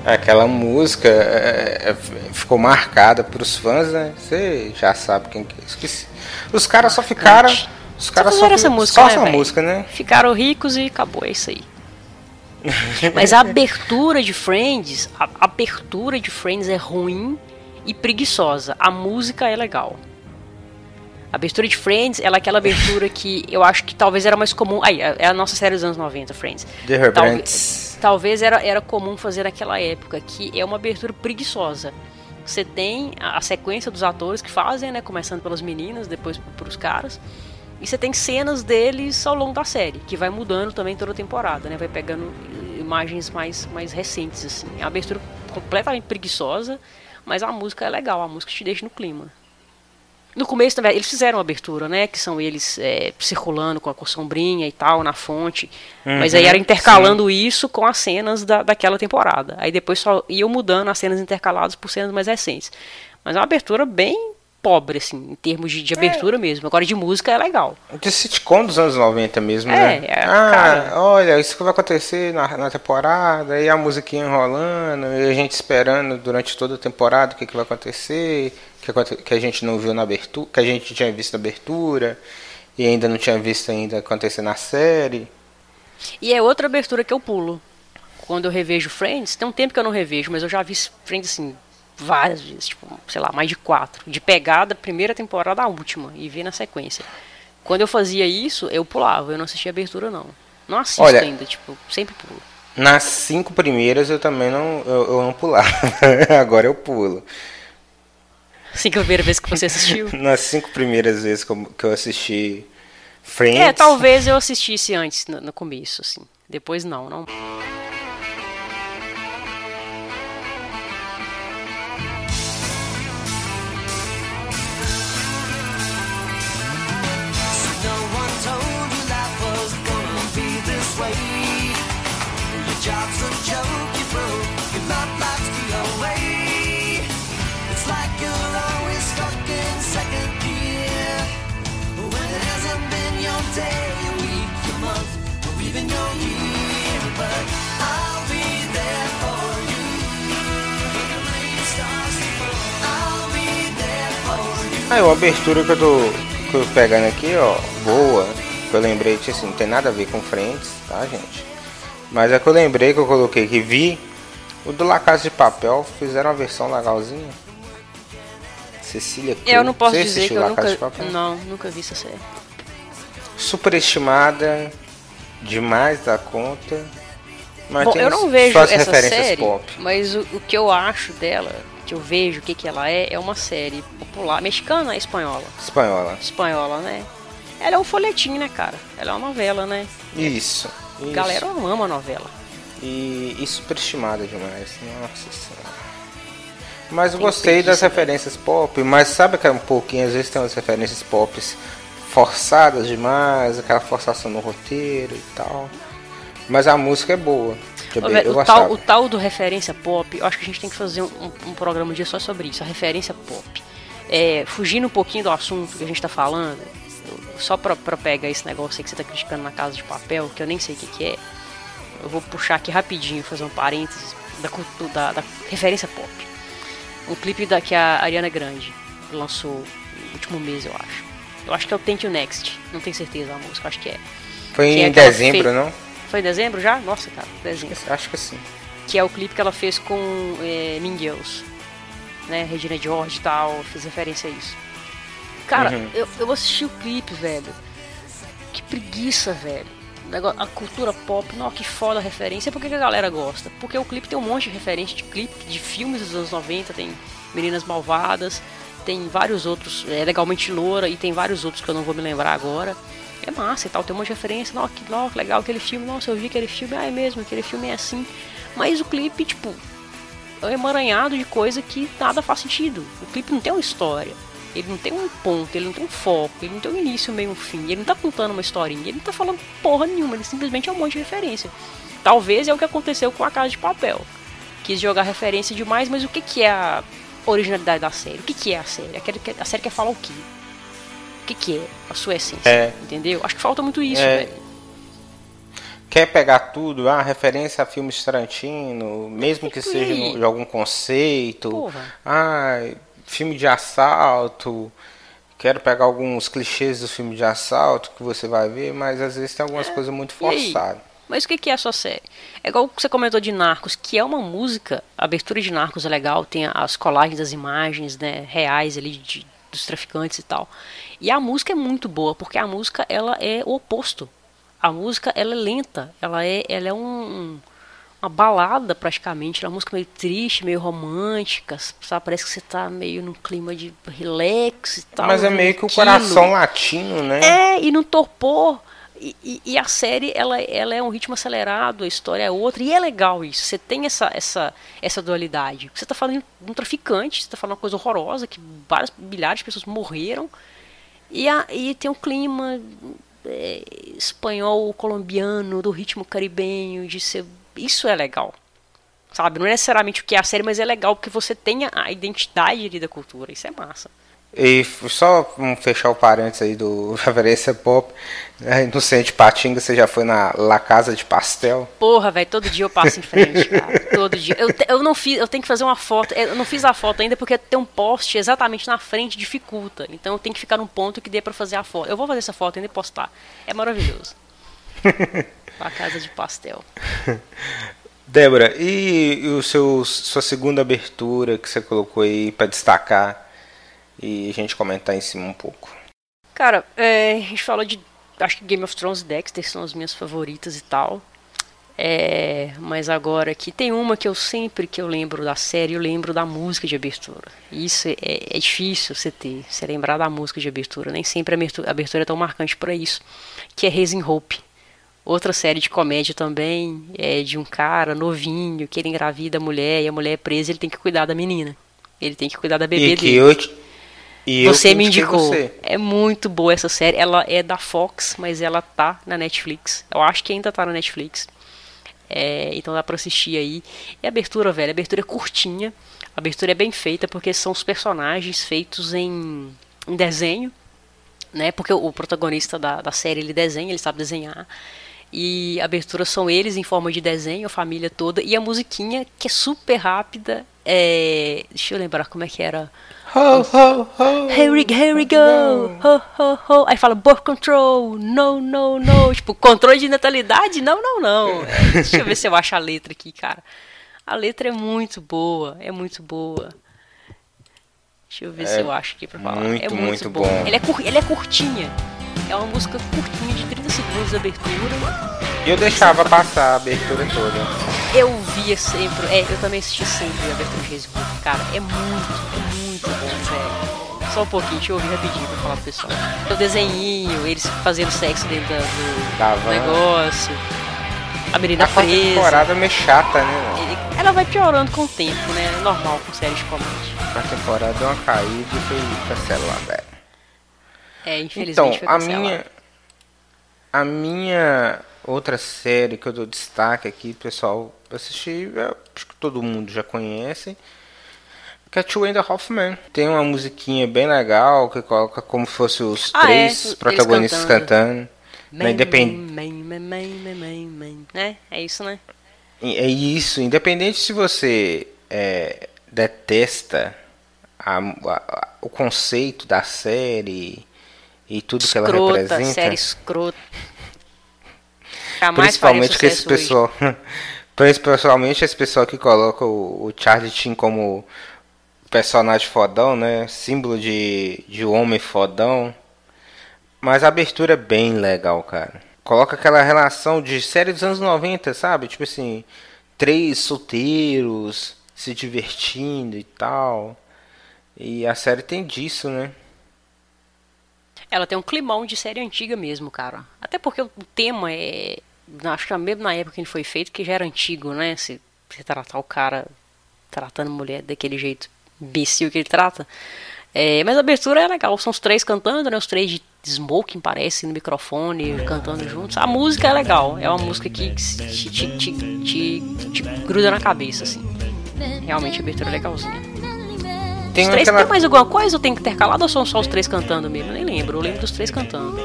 Aquela música é, é, ficou marcada pros fãs, né? Você já sabe quem que é. Esqueci. Os caras só ficaram. Os caras só, fizeram essa música, só né, essa música, né? Ficaram ricos e acabou, é isso aí. Mas a abertura de Friends, a abertura de Friends é ruim e preguiçosa. A música é legal. A abertura de Friends, ela é aquela abertura que eu acho que talvez era mais comum. Aí, é a nossa série dos anos 90, Friends. The Talvez, Rembrandts. talvez era, era comum fazer naquela época, que é uma abertura preguiçosa. Você tem a, a sequência dos atores que fazem, né? Começando pelas meninas, depois pros caras. E você tem cenas deles ao longo da série, que vai mudando também toda a temporada, né? Vai pegando imagens mais, mais recentes, assim. É uma abertura completamente preguiçosa, mas a música é legal, a música te deixa no clima. No começo, também, eles fizeram abertura, né? Que são eles é, circulando com a sombrinha e tal, na fonte. Mas aí Uhum, era intercalando isso com as cenas da, daquela temporada. Aí depois só iam mudando as cenas intercaladas por cenas mais recentes. Mas é uma abertura bem pobre, assim, em termos de, de abertura mesmo. Agora de música é legal. De sitcom dos anos 90 mesmo, É, né? é, ah, cara. olha, isso que vai acontecer na, na temporada, e a musiquinha rolando, e a gente esperando durante toda a temporada o que, que vai acontecer, que, que a gente não viu na abertura, que a gente tinha visto na abertura, e ainda não tinha visto ainda acontecer na série. E é outra abertura que eu pulo. Quando eu revejo Friends, tem um tempo que eu não revejo, mas eu já vi Friends assim várias vezes, tipo, sei lá, mais de quatro, de pegar da primeira temporada à última e ver na sequência. Quando eu fazia isso, eu pulava, eu não assistia abertura não. Não assisto Olha- ainda, tipo, sempre pulo. Nas cinco primeiras eu também não, eu, eu não pulava, <laughs> agora eu pulo. Assim que a primeira vez que você assistiu. <laughs> Nas cinco primeiras vezes que eu, que eu assisti Friends... É, talvez eu assistisse antes, no, no começo, assim. Depois não, não. Aí, uma abertura que eu tô, que eu tô pegando aqui, ó, boa, que eu lembrei, que assim, não tem nada a ver com Friends, tá, gente? Mas é que eu lembrei que eu coloquei que vi, o do La Casa de Papel, fizeram uma versão legalzinha. Cecília Eu não posso Você dizer que eu nunca. Casa de Papel? Não, nunca vi essa série. Superestimada, demais da conta. Mas Bom, eu não vejo essa referências série, pop. mas o, o que eu acho dela, que eu vejo o que, que ela é, é uma série popular, mexicana espanhola? Espanhola. Espanhola, né? Ela é um folhetim, né, cara? Ela é uma novela, né? Isso. isso. Galera ama a novela. E, e superestimada demais. Nossa senhora. Mas eu gostei das né? referências pop, mas sabe que é um pouquinho, às vezes tem umas referências pop forçadas demais, aquela forçação no roteiro e tal. Mas a música é boa. Ô, velho, o, gostava. tal, o tal do referência pop, eu acho que a gente tem que fazer um, um- um programa um dia só sobre isso, a referência pop. É, fugindo um pouquinho do assunto que a gente tá falando, só pra, pra pegar esse negócio aí que você tá criticando na Casa de Papel, que eu nem sei o que, que é, eu vou puxar aqui rapidinho, fazer um parênteses da, da, da referência pop. Um clipe da, que a Ariana Grande lançou no último mês, eu acho. Eu acho que é o Thank You Next, não tenho certeza a música, acho que é. Foi que é em aquela dezembro, fe- não? Foi em dezembro já? Nossa, cara, dezembro Acho que sim. que é o clipe que ela fez com é, Girls, né, Regina George e tal, fiz referência a isso. Cara, Uhum. eu, eu assisti o clipe, velho, que preguiça, velho. A cultura pop, não, que foda a referência. Por que, que a galera gosta? Porque o clipe tem um monte de referência de clipe, de filmes dos anos 90, tem Meninas Malvadas, tem vários outros, é Legalmente Loura, e tem vários outros que eu não vou me lembrar agora. É massa e tal, tem um monte de referência, não, que, que legal aquele filme, nossa, eu vi aquele filme, ah, é mesmo, aquele filme é assim. Mas o clipe, tipo, é um emaranhado de coisa que nada faz sentido. O clipe não tem uma história. Ele não tem um ponto, ele não tem um foco, ele não tem um início, meio, um fim. Ele não tá contando uma historinha, ele não tá falando porra nenhuma, ele simplesmente é um monte de referência. Talvez é o que aconteceu com a Casa de Papel. Quis jogar referência demais, mas o que, que é a originalidade da série? O que, que é a série? A série quer falar o quê? O que, que é a sua essência? É. Entendeu? Acho que falta muito isso, É. velho. quer pegar tudo, ah, referência a filmes Tarantino, mesmo que seja no- de algum conceito, Porra. ah, filme de assalto, quero pegar alguns clichês do filme de assalto que você vai ver, mas às vezes tem algumas coisas muito É. E aí? forçadas. Mas o que que é a sua série? É igual o que você comentou de Narcos, que é uma música, a abertura de Narcos é legal, tem as colagens das imagens né, reais ali de- dos traficantes e tal. E a música é muito boa, porque a música ela é o oposto. A música ela é lenta, ela é, ela é um, um- uma balada praticamente, ela é uma música meio triste, meio romântica, sabe? Parece que você tá meio num clima de relax e tal. Mas é meio que o coração latino, né? É, e no torpor. E, e- e a série, ela, ela é um ritmo acelerado, a história é outra, e é legal isso. Você tem essa, essa, essa dualidade. Você tá falando de um traficante, você tá falando uma coisa horrorosa, que várias milhares de pessoas morreram, e, a, e tem um clima é, espanhol, colombiano, do ritmo caribenho, de ser. Isso é legal. Sabe? Não é necessariamente o que é a série, mas é legal porque você tem a- identidade ali da cultura. Isso é massa. E só um fechar o parênteses aí do <laughs> referência pop, né, no centro de Patinga você já foi na La Casa de Pastel? Porra, velho, todo dia eu passo em frente, cara. Todo dia. Eu, te- eu não fiz, eu tenho que fazer uma foto. Eu não fiz a foto ainda porque ter um poste exatamente na frente dificulta. Então eu tenho que ficar num ponto que dê pra fazer a foto. Eu vou fazer essa foto ainda e postar. É maravilhoso. <laughs> a casa de pastel. Débora, e, e o seu, sua segunda abertura que você colocou aí pra destacar e a gente comentar em cima um pouco? Cara, é, a gente falou de. Acho que Game of Thrones e Dexter são as minhas favoritas e tal. É, mas agora aqui tem uma que eu sempre que eu lembro da série, eu lembro da música de abertura. Isso é, é difícil você ter, você lembrar da música de abertura. Nem sempre a abertura, é tão marcante para isso. Que é Raising Hope. Outra série de comédia também, é de um cara novinho que ele engravida a mulher e a mulher é presa ele tem que cuidar da menina. Ele tem que cuidar da bebê E que dele. eu, te- e Você me indicou. você. É muito boa essa série. Ela é da Fox, mas ela tá na Netflix. Eu acho que ainda tá na Netflix. É, então dá pra assistir aí. E a abertura, velho, a abertura é curtinha. A abertura é bem feita porque são os personagens feitos em, em desenho. Né? Porque o, o protagonista da, da série ele desenha, ele sabe desenhar. E a abertura são eles em forma de desenho, a família toda. E a musiquinha, que é super rápida. É... Deixa eu lembrar como é que era. Ho, ho, ho. Here we, here we go, ho, ho, ho. Aí fala birth control, no, no, no. <laughs> Tipo, controle de natalidade? Não, não, não. É, deixa eu ver se eu acho a letra aqui, cara. A letra é muito boa, é muito boa. Deixa eu ver se eu acho aqui pra falar. muito, é muito, muito boa. bom. Ele é, cur- ele é curtinha. É uma música curtinha de 30 segundos de abertura. E eu deixava passar a abertura toda. Eu via sempre, é, eu também assisti sempre a abertura de Facebook, cara, é muito, é muito bom, velho. Só um pouquinho, deixa eu ouvir rapidinho pra falar pro pessoal. O desenhinho, eles fazendo sexo dentro do negócio, a menina A presa. temporada é meio chata, né? Ele- ela vai piorando com o tempo, né? É normal com séries de comédia. A temporada deu uma caída e foi cancelada. É, Então, infelizmente foi a minha. A minha outra série que eu dou destaque aqui, pessoal, assistir, acho que todo mundo já conhece. Que é Two and Men. Tem uma musiquinha bem legal que coloca como se fosse os Ah, é, três eles protagonistas cantando. cantando. né, independ... Man, man, man, man, man, man. Né? É isso, né? É isso, independente se você é, detesta a- a- o conceito da série e tudo que ela Escrota, representa. série escrota. Jamais Principalmente que esse pessoal. <laughs> Principalmente esse pessoal que coloca o, o Charlie Chin como personagem fodão, né? Símbolo de, de homem fodão. Mas a abertura é bem legal, cara. Coloca aquela relação de série dos anos 90, sabe? Tipo assim, três solteiros se divertindo e tal. E a série tem disso, né? Ela tem um climão de série antiga mesmo, cara. Até porque o tema é. Acho que é mesmo na época que ele foi feito, que já era antigo, né? Se, se tratar o cara tratando mulher daquele jeito imbecil que ele trata. É, mas a abertura é legal, são os três cantando, né? Os três de smoking, parece, no microfone, cantando juntos. A música é legal, é uma música que te, te, te, te gruda na cabeça, assim. Realmente a abertura é legalzinha. Tem três, aquela. tem mais alguma coisa ou tem intercalado ou são só os três cantando mesmo? Eu nem lembro, eu lembro dos três cantando.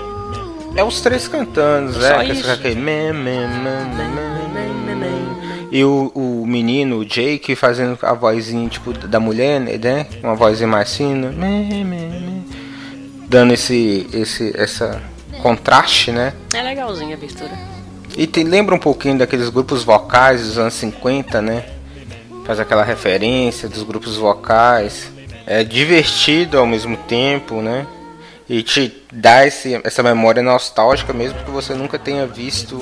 É os três cantando, Só né? Isso. meh, meh, meh. E o, o menino, o Jake, fazendo a vozinha tipo da mulher, né? Uma vozinha mais fina. Dando esse, esse, essa contraste, né? É legalzinho a abertura. E tem, lembra um pouquinho daqueles grupos vocais dos anos 50, né? Faz aquela referência dos grupos vocais. É divertido ao mesmo tempo, né? E te dá esse, essa memória nostálgica mesmo que você nunca tenha visto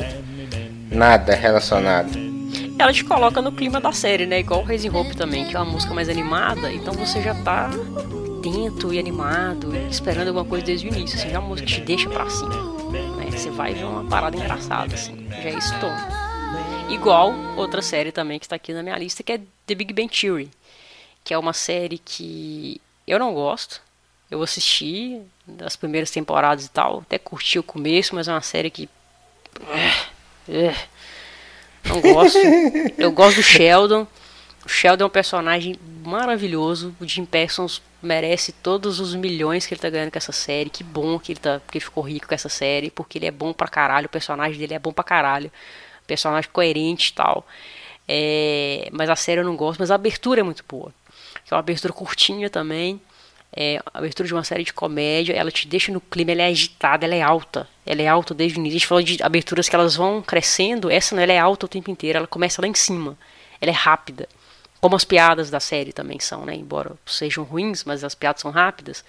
nada relacionado. Ela te coloca no clima da série, né? Igual Raising Hope também, que é uma música mais animada, então você já tá atento e animado, esperando alguma coisa desde o início, assim, já uma música te deixa pra cima. Né? Você vai ver uma parada engraçada, assim, já é isso todo. Igual outra série também que tá aqui na minha lista, que é The Big Bang Theory, que é uma série que eu não gosto. Eu assisti das primeiras temporadas e tal, até curti o começo, mas é uma série que. Eh, Não gosto. <laughs> Eu gosto do Sheldon. O Sheldon é um personagem maravilhoso. O Jim Parsons merece todos os milhões que ele tá ganhando com essa série. Que bom que ele, tá, que ele ficou rico com essa série, porque ele é bom pra caralho. O personagem dele é bom pra caralho. Personagem coerente e tal. É, mas a série eu não gosto, mas a abertura é muito boa. Que é uma abertura curtinha também. É a abertura de uma série de comédia, ela te deixa no clima, ela é agitada, ela é alta. Ela é alta desde o início. A gente falou de aberturas que elas vão crescendo, essa não, ela é alta o tempo inteiro, ela começa lá em cima. Ela é rápida. Como as piadas da série também são, né? Embora sejam ruins, mas as piadas são rápidas.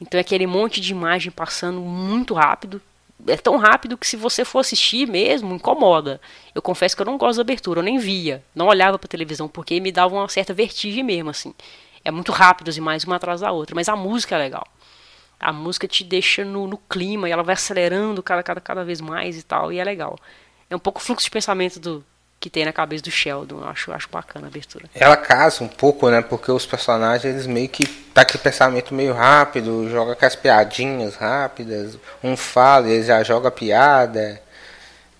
Então é aquele monte de imagem passando muito rápido. É tão rápido que se você for assistir mesmo, incomoda. Eu confesso que eu não gosto da abertura, eu nem via. Não olhava pra televisão, porque me dava uma certa vertigem mesmo, assim. É muito rápido as imagens uma atrás da outra. Mas a música é legal. A música te deixa no, no clima e ela vai acelerando cada, cada, cada vez mais e tal. E é legal. É um pouco o fluxo de pensamento do que tem na cabeça do Sheldon. Eu acho, acho bacana a abertura. Ela casa um pouco, né? Porque os personagens, eles meio que tá com pensamento meio rápido, joga com as piadinhas rápidas. Um fala e ele já joga piada,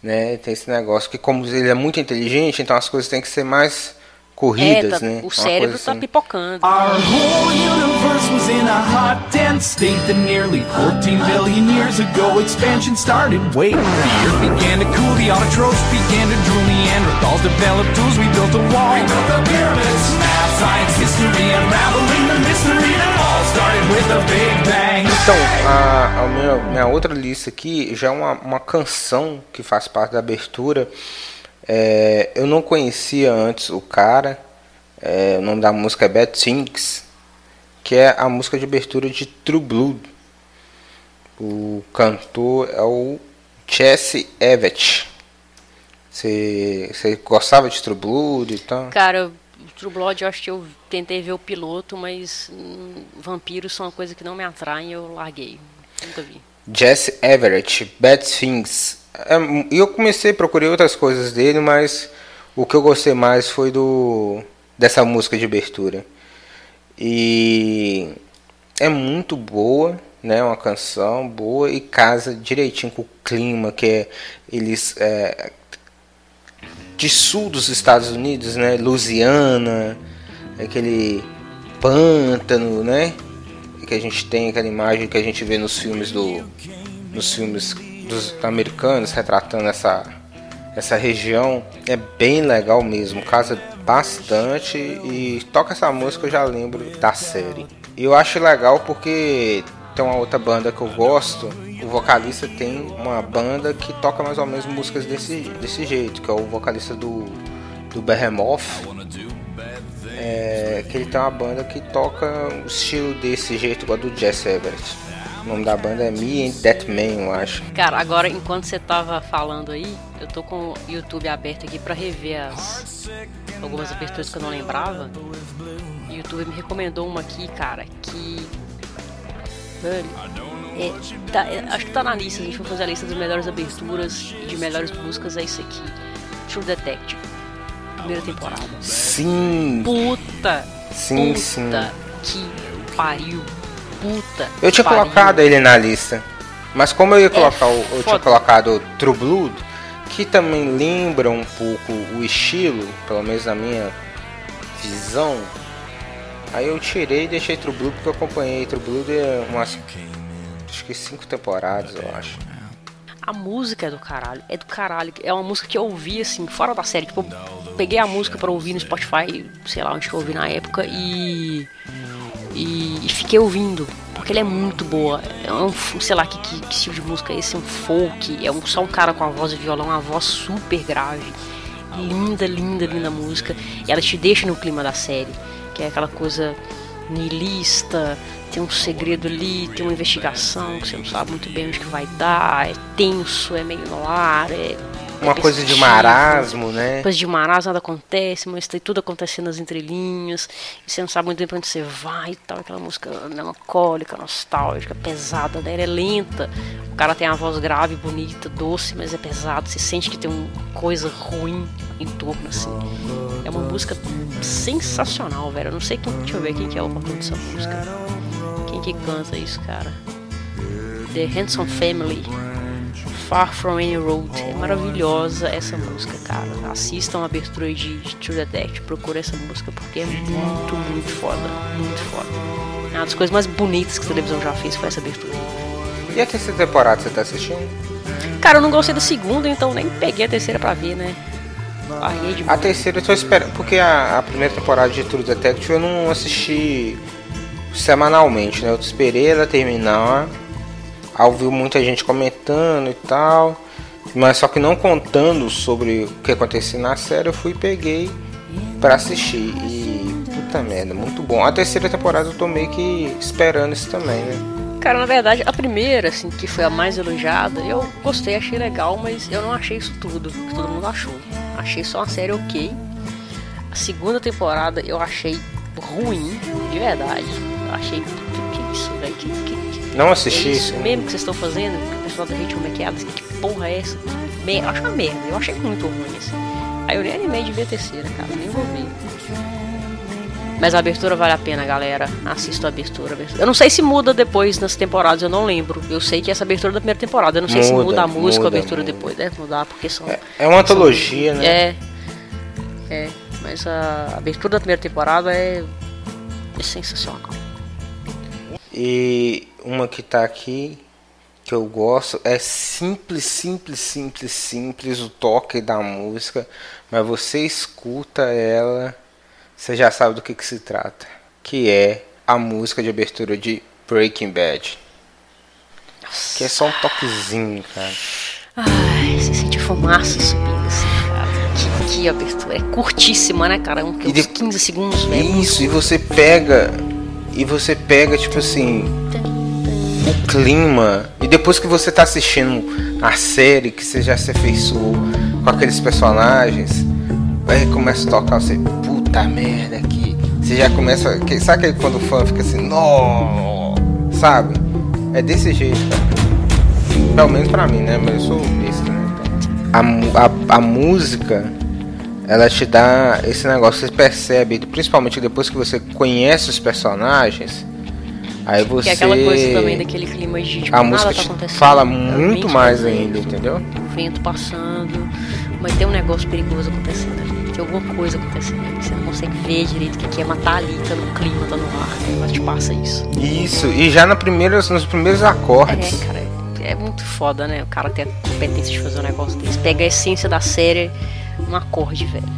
né? Tem esse negócio que como ele é muito inteligente, então as coisas têm que ser mais corridas, é, tá- né? o cérebro coisa tá assim. pipocando. Our whole universe was in a hot, dense state that nearly 14 billion years ago expansion started. Wait, the earth began to cool, the autotrophs began to drool, Neanderthals developed tools, we built a wall. We built the pyramids. Math, science, history, unraveling the mystery that all started with a big bang. Então, a, a minha, minha outra lista aqui já é uma, uma canção que faz parte da abertura. É, eu não conhecia antes o cara. É, o nome da música é Bad Things, que é a música de abertura de True Blood. O cantor é o Jesse Everett. Você gostava de True Blood e tal? Cara, True Blood eu acho que eu tentei ver o piloto, mas hum, vampiros são uma coisa que não me atraem eu larguei. Nunca vi. Jesse Everett, Bad Things. É, E eu comecei a procurar outras coisas dele, mas o que eu gostei mais foi do dessa música de abertura. E é muito boa, né? Uma canção boa e casa direitinho com o clima que é eles é, de sul dos Estados Unidos, né? Louisiana, aquele pântano, né? Que a gente tem aquela imagem que a gente vê nos filmes do nos filmes dos americanos retratando essa essa região é bem legal mesmo, casa bastante e toca essa música eu já lembro da série. Eu acho legal porque tem uma outra banda que eu gosto, o vocalista tem uma banda que toca mais ou menos músicas desse, desse jeito, que é o vocalista do, do Behemoth. É, que ele tem uma banda que toca o estilo desse jeito, igual do Jesse Everett. O nome da banda é Me and That Man, eu acho. Cara, agora enquanto você tava falando aí, eu tô com o YouTube aberto aqui pra rever as algumas aberturas que eu não lembrava. E o YouTube me recomendou uma aqui, cara, que é, tá- é, acho que tá na lista, a gente for fazer a lista das melhores aberturas e de melhores músicas, é isso aqui. True Detective. Primeira temporada. Sim, Puta! sim, puta sim. que pariu. Puta. Eu tinha pariu. colocado ele na lista. Mas como eu ia colocar o, eu tinha colocado o True Blood, que também lembra um pouco o estilo, pelo menos na minha visão. Aí eu tirei e deixei True Blood porque eu acompanhei True Blood é umas acho que cinco temporadas, eu acho. A música é do caralho, é do caralho. É uma música que eu ouvi assim, fora da série. Tipo, eu peguei a música pra ouvir no Spotify, sei lá onde que eu ouvi na época, e. E, e fiquei ouvindo, porque ele é muito boa. É um, sei lá que, que, que estilo de música é esse, é um folk, é um, só um cara com a voz de violão, uma voz super grave. Linda, linda, linda música. E ela te deixa no clima da série, que é aquela coisa niilista, tem um segredo ali, tem uma investigação que você não sabe muito bem onde que vai dar, é tenso, é meio no ar, é. Uma coisa de pensativo. marasmo, né? Depois de marasmo nada acontece, mas tem tudo acontecendo nas entrelinhas, e você não sabe muito bem pra onde você vai e tal, aquela música melancólica, nostálgica, pesada, né? Ela é lenta, o cara tem uma voz grave, bonita, doce, mas é pesado, você sente que tem uma coisa ruim em torno, assim. É uma música sensacional, velho. Eu não sei quem, deixa eu ver quem que é o autor dessa música. Quem que canta isso, cara? The Handsome Family. Far From Any Road. É maravilhosa essa música, cara. Assistam a abertura de, de True Detective. Procura essa música porque é muito, muito foda. Muito foda. É uma das coisas mais bonitas que a televisão já fez foi essa abertura. E a terceira temporada você tá assistindo? Cara, eu não gostei da segunda, então nem peguei a terceira pra ver, né? Larguei de A terceira eu tô esperando, porque a, a primeira temporada de True Detective eu não assisti semanalmente, né? Eu esperei ela terminar. Aí eu vi muita gente comentando e tal. Mas só que não contando sobre o que acontecia na série, eu fui e peguei pra assistir. E puta merda, muito bom. A terceira temporada eu tô meio que esperando isso também, né? Cara, na verdade, a primeira, assim, que foi a mais elogiada, eu gostei, achei legal, mas eu não achei isso tudo que todo mundo achou. Achei só uma série ok. A segunda temporada eu achei ruim, de verdade. Achei. Que, que isso, velho? Que, que, Não é assisti. isso mesmo que vocês estão fazendo? Que o pessoal da gente como é que é? Que porra é essa? Me- Eu acho uma merda, eu achei muito ruim, assim. Aí eu nem animei de ver a terceira, cara, nem vou ver. Mas a abertura vale a pena, galera. Assista a abertura, a abertura. Eu não sei se muda depois nas temporadas, eu não lembro. Eu sei que essa abertura é da primeira temporada. Eu não sei se Muda, muda a música ou a muda, abertura muda. depois. Deve mudar, porque são. É, é uma antologia, né? É. É. Mas a abertura da primeira temporada é, é sensacional. E uma que tá aqui que eu gosto é simples, simples, simples, simples o toque da música, mas você escuta ela, você já sabe do que, que se trata, que é a música de abertura de Breaking Bad. Que é só um toquezinho, cara. Ai, você sente fumaça subindo assim, cara. Que, que abertura. É curtíssima, né, cara? Um, uns de- 15 segundos, velho. Isso, e você pega e você pega tipo assim o clima e depois que você tá assistindo a série que você já se afeiçoou com aqueles personagens, aí começa a tocar você, puta merda aqui. Você já começa, sabe quando o fã fica assim, nó, sabe? É desse jeito, cara. Pelo menos pra mim, né? Mas eu sou besta, né? A, a, a música ela te dá esse negócio, você percebe, principalmente depois que você conhece os personagens, aí você. Que é aquela coisa também daquele clima de tipo, A música tá te acontecendo. fala é muito mais ainda, entendeu? O vento passando, mas tem um negócio perigoso acontecendo ali. Tem alguma coisa acontecendo ali. Você não consegue ver direito o que é, mas tá ali, tá no clima, tá no ar. Mas te passa isso. Isso, e já na primeira, nos primeiros acordes. É, cara, é muito foda, né? O cara ter a competência de fazer um negócio desse. Pega a essência da série num acorde, velho.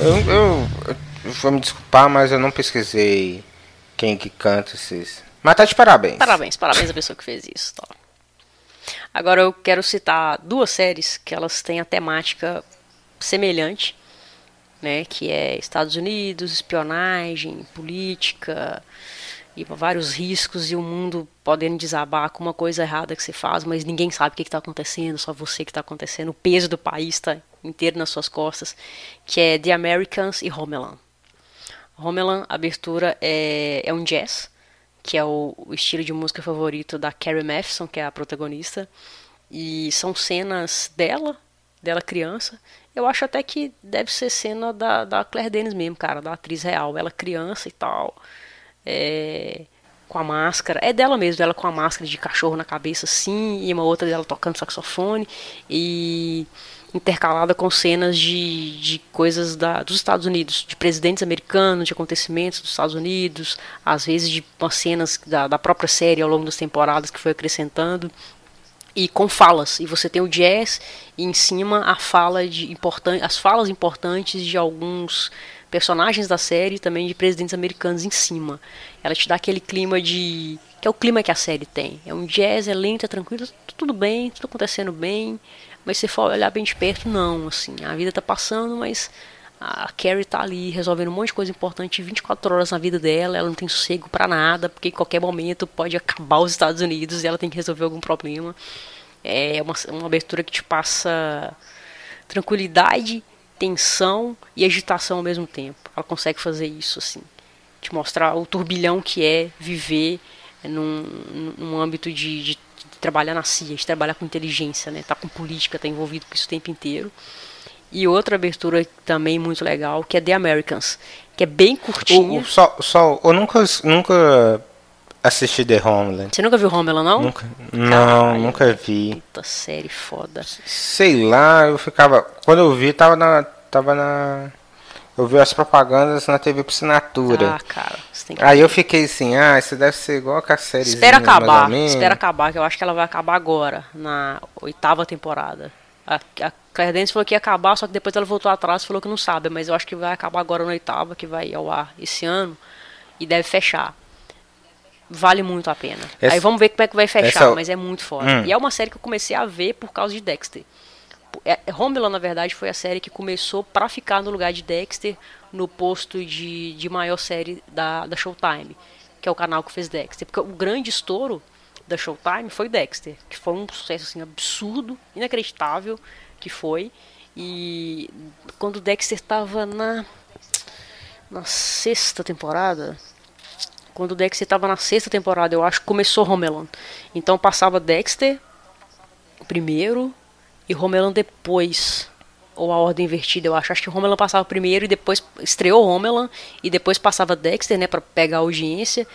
Eu, eu, eu vou me desculpar, mas eu não pesquisei quem que canta esses. Mas tá de parabéns. Parabéns, parabéns à pessoa que fez isso. Tá? Agora eu quero citar duas séries que elas têm a temática semelhante, né? Que é Estados Unidos, espionagem, política e vários riscos e o mundo podendo desabar com uma coisa errada que você faz, mas ninguém sabe o que está acontecendo, só você que está acontecendo. O peso do país está inteiro nas suas costas, que é The Americans e Homeland. Homeland, abertura é, é um jazz, que é o, o estilo de música favorito da Carrie Matheson, que é a protagonista. E são cenas dela, dela criança. Eu acho até que deve ser cena da, da Claire Denis mesmo, cara, da atriz real. Ela criança e tal. É, com a máscara. É dela mesmo, dela com a máscara de cachorro na cabeça, assim. E uma outra dela tocando saxofone. E intercalada com cenas de, de coisas da, dos Estados Unidos, de presidentes americanos, de acontecimentos dos Estados Unidos, às vezes de cenas da, da própria série ao longo das temporadas que foi acrescentando. e com falas. E você tem o jazz e em cima a fala de importan as falas importantes de alguns personagens da série também de presidentes americanos em cima. Ela te dá aquele clima de que é o clima que a série tem. É um jazz, é lento, é tranquilo, tudo bem, tudo acontecendo bem, mas se for olhar bem de perto, não, assim, a vida tá passando, mas a Carrie tá ali resolvendo um monte de coisa importante 24 horas na vida dela, ela não tem sossego para nada, porque em qualquer momento pode acabar os Estados Unidos e ela tem que resolver algum problema. É uma, uma abertura que te passa tranquilidade, tensão e agitação ao mesmo tempo. Ela consegue fazer isso, assim. Te mostrar o turbilhão que é viver num, num âmbito de, de, de trabalhar na CIA, de trabalhar com inteligência, né? Tá com política, tá envolvido com isso o tempo inteiro. E outra abertura também muito legal, que é The Americans, que é bem curtinha. O, só, só, eu nunca, nunca assisti The Homeland. Você nunca viu Homeland, não? Nunca, não, nunca vi. Puta série foda. Sei lá, eu ficava. Quando eu vi, tava na. Tava na. Eu vi as propagandas na TV por assinatura. Ah, cara, você tem que Aí eu fiquei assim, ah, isso deve ser igual com a série. Espera acabar, espera acabar, que eu acho que ela vai acabar agora, na oitava temporada. A, a Claire Danes falou que ia acabar, só que depois ela voltou atrás e falou que não sabe, mas eu acho que vai acabar agora na oitava, que vai ao ar esse ano, e deve fechar. Vale muito a pena. Essa- Aí vamos ver como é que vai fechar, essa- mas é muito foda. Hum. E é uma série que eu comecei a ver por causa de Dexter. É, Homeland, na verdade, foi a série que começou pra ficar no lugar de Dexter no posto de, de maior série da, da Showtime, que é o canal que fez Dexter. Porque o grande estouro da Showtime foi Dexter, que foi um sucesso assim, absurdo, inacreditável que foi. E quando Dexter estava na, na sexta temporada, quando Dexter estava na sexta temporada, eu acho começou Homeland. Então passava Dexter primeiro e Homeland depois. Ou a ordem invertida, eu acho. Acho que Homeland passava primeiro e depois estreou Homeland e depois passava Dexter, né, para pegar a audiência.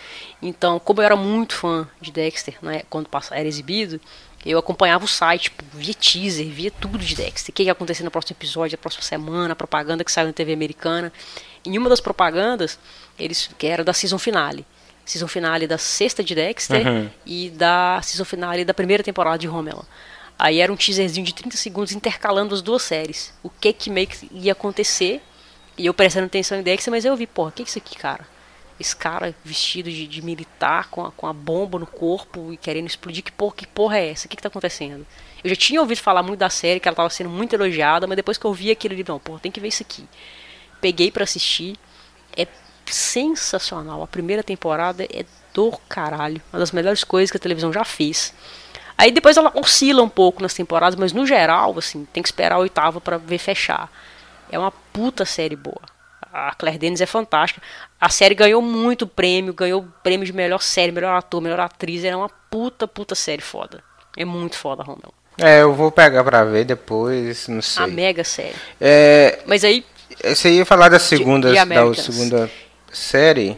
Então, como eu era muito fã de Dexter, né, quando passa- era exibido, eu acompanhava o site, tipo, via teaser, via tudo de Dexter. O que ia acontecer no próximo episódio, na próxima semana, a propaganda que saiu na TV americana. Em uma das propagandas, eles que era da season finale. Season finale da sexta de Dexter e da season finale da primeira temporada de Homeland. Aí era um teaserzinho de 30 segundos intercalando as duas séries. O que que meio que ia acontecer. E eu prestando atenção em Dexter, mas eu vi, porra, o que é isso aqui, cara? Esse cara vestido de, de militar com a, com a bomba no corpo e querendo explodir, que porra, que porra é essa? O que que tá acontecendo? Eu já tinha ouvido falar muito da série, que ela tava sendo muito elogiada, mas depois que eu vi aquilo ali, não, porra, tem que ver isso aqui. Peguei pra assistir, é sensacional. A primeira temporada é do caralho, uma das melhores coisas que a televisão já fez. Aí depois ela oscila um pouco nas temporadas, mas no geral, assim, tem que esperar a oitava pra ver fechar. É uma puta série boa. A Claire Denis é fantástica. A série ganhou muito prêmio, ganhou prêmio de melhor série, melhor ator, melhor atriz. É uma puta, puta série foda. É muito foda, Romel. É, eu vou pegar pra ver depois, não sei. A mega série. É, Mas aí, você ia falar da segunda, The da Americans. segunda série.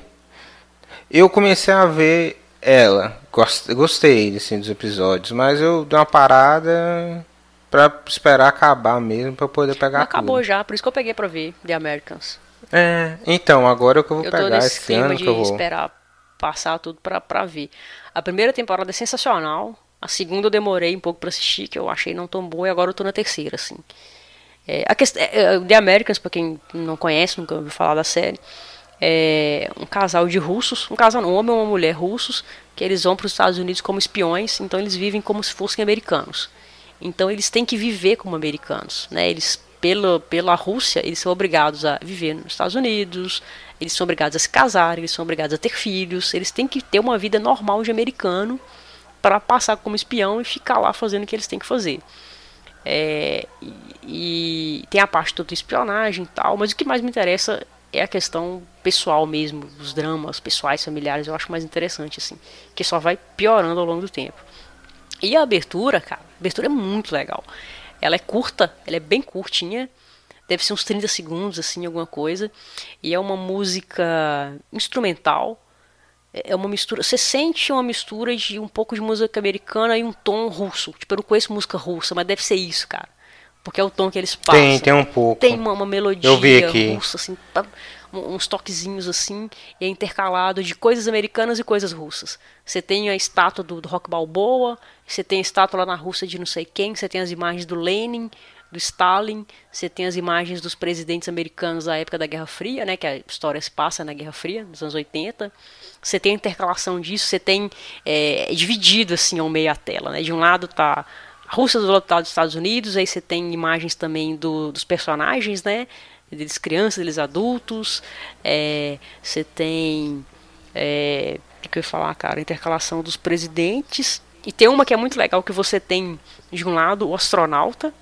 Eu comecei a ver ela. Gost- Gostei assim, dos episódios, mas eu dei uma parada pra esperar acabar mesmo pra poder pegar acabou tudo. já, por isso que eu peguei pra ver The Americans. É, então, agora é que eu vou Eu pegar esse ano que eu vou. esperar passar tudo pra, pra ver. A primeira temporada é sensacional. A segunda eu demorei um pouco pra assistir, que eu achei não tão boa, e agora eu tô na terceira, assim. É, a quest... é, é, The Americans, pra quem não conhece, nunca ouviu falar da série, é um casal de russos, um casal, um homem e uma mulher russos, que eles vão para os Estados Unidos como espiões, então eles vivem como se fossem americanos. Então eles têm que viver como americanos, né? Eles pela pela Rússia, eles são obrigados a viver nos Estados Unidos, eles são obrigados a se casar, eles são obrigados a ter filhos, eles têm que ter uma vida normal de americano para passar como espião e ficar lá fazendo o que eles têm que fazer. É, e, e tem a parte toda de espionagem e tal, mas o que mais me interessa é a questão pessoal mesmo, os dramas pessoais, familiares, eu acho mais interessante, assim, que só vai piorando ao longo do tempo. E a abertura, cara, a abertura é muito legal. Ela é curta, ela é bem curtinha, deve ser uns 30 segundos, assim, alguma coisa, e é uma música instrumental, é uma mistura. Você sente uma mistura de um pouco de música americana e um tom russo. Tipo, eu não conheço música russa, mas deve ser isso, cara. Porque é o tom que eles passam. Tem, tem um pouco. Tem uma, uma melodia Eu vi aqui. russa, assim, tá- uns toquezinhos assim, e é intercalado de coisas americanas e coisas russas. Você tem a estátua do, do Rock Balboa, você tem a estátua lá na Rússia de não sei quem, você tem as imagens do Lenin, do Stalin, você tem as imagens dos presidentes americanos da época da Guerra Fria, né, que a história se passa na Guerra Fria, nos anos 80. Você tem a intercalação disso, você tem é, é dividido assim ao meio a tela, né? De um lado tá a Rússia do lado dos Estados Unidos, aí você tem imagens também do- dos personagens, né? Deles crianças, deles adultos. É, você tem. É, o que eu ia falar, cara? Intercalação dos presidentes. E tem uma que é muito legal, que você tem, de um lado, o astronauta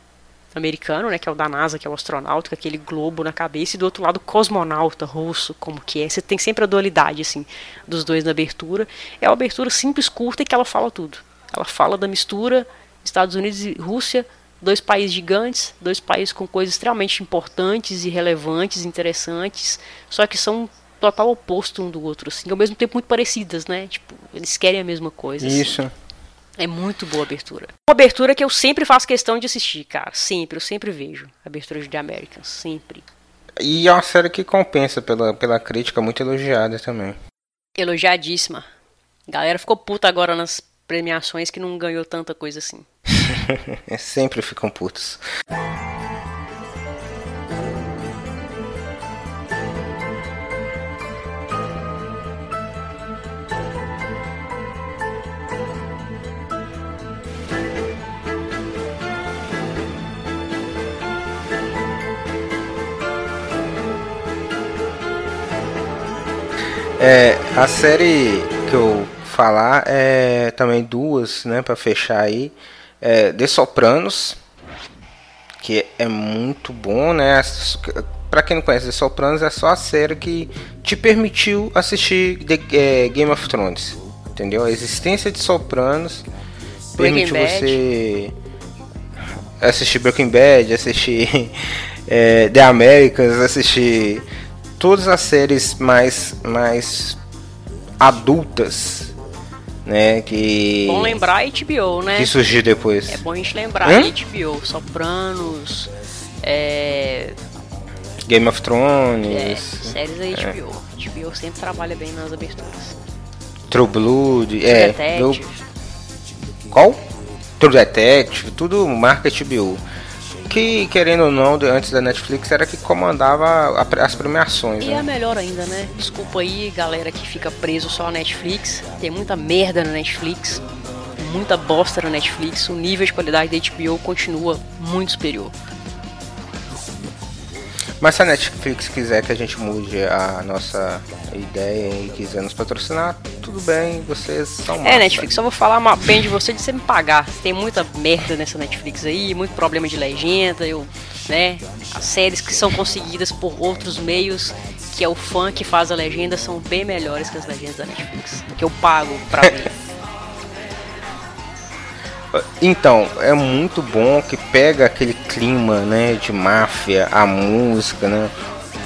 americano, né? Que é o da NASA, que é o astronauta, com aquele globo na cabeça, e do outro lado, o cosmonauta russo, como que é. Você tem sempre a dualidade, assim, dos dois na abertura. É uma abertura simples, curta e que ela fala tudo. Ela fala da mistura Estados Unidos e Rússia, dois países gigantes, dois países com coisas extremamente importantes e relevantes, interessantes, só que são total oposto um do outro, assim, ao mesmo tempo muito parecidas, né? Tipo, eles querem a mesma coisa. assim. Isso. É muito boa abertura. Uma abertura que eu sempre faço questão de assistir, cara. Sempre, eu sempre vejo. a Abertura de The Americans, sempre. E é uma série que compensa pela, pela crítica muito elogiada também. Elogiadíssima. A galera ficou puta agora nas premiações que não ganhou tanta coisa assim. <laughs> É, sempre ficam putos. É, a série que eu falar é também duas, né, para fechar aí. É The Sopranos, que é muito bom, né? Pra quem não conhece The Sopranos, é só a série que te permitiu assistir The, é, Game of Thrones, entendeu? A existência de Sopranos permitiu você assistir Breaking Bad, assistir <laughs> é, The Americans, assistir todas as séries mais mais adultas, né, que Bom lembrar HBO, né? que surgiu depois. É bom a gente lembrar. Hã? HBO, Sopranos, é, Game of é, Thrones, séries da HBO. HBO sempre trabalha bem nas aberturas. True Blood, é, Detective. qual? True Detective, tudo marca HBO. Que querendo ou não, antes da Netflix era que comandava as premiações. E né? é melhor ainda, né? Desculpa aí, galera que fica preso só à Netflix. Tem muita merda na Netflix, muita bosta na Netflix. O nível de qualidade da HBO continua muito superior. Mas se a Netflix quiser que a gente mude a nossa ideia e quiser nos patrocinar, tudo bem, vocês são É, massa. Netflix, só vou falar uma bem de você de você me pagar. Tem muita merda nessa Netflix aí, muito problema de legenda, eu, né? As séries que são conseguidas por outros meios, que é o fã que faz a legenda, são bem melhores que as legendas da Netflix. Que eu pago pra <laughs> ver. Então, é muito bom que pega aquele clima, né, de máfia, a música, né,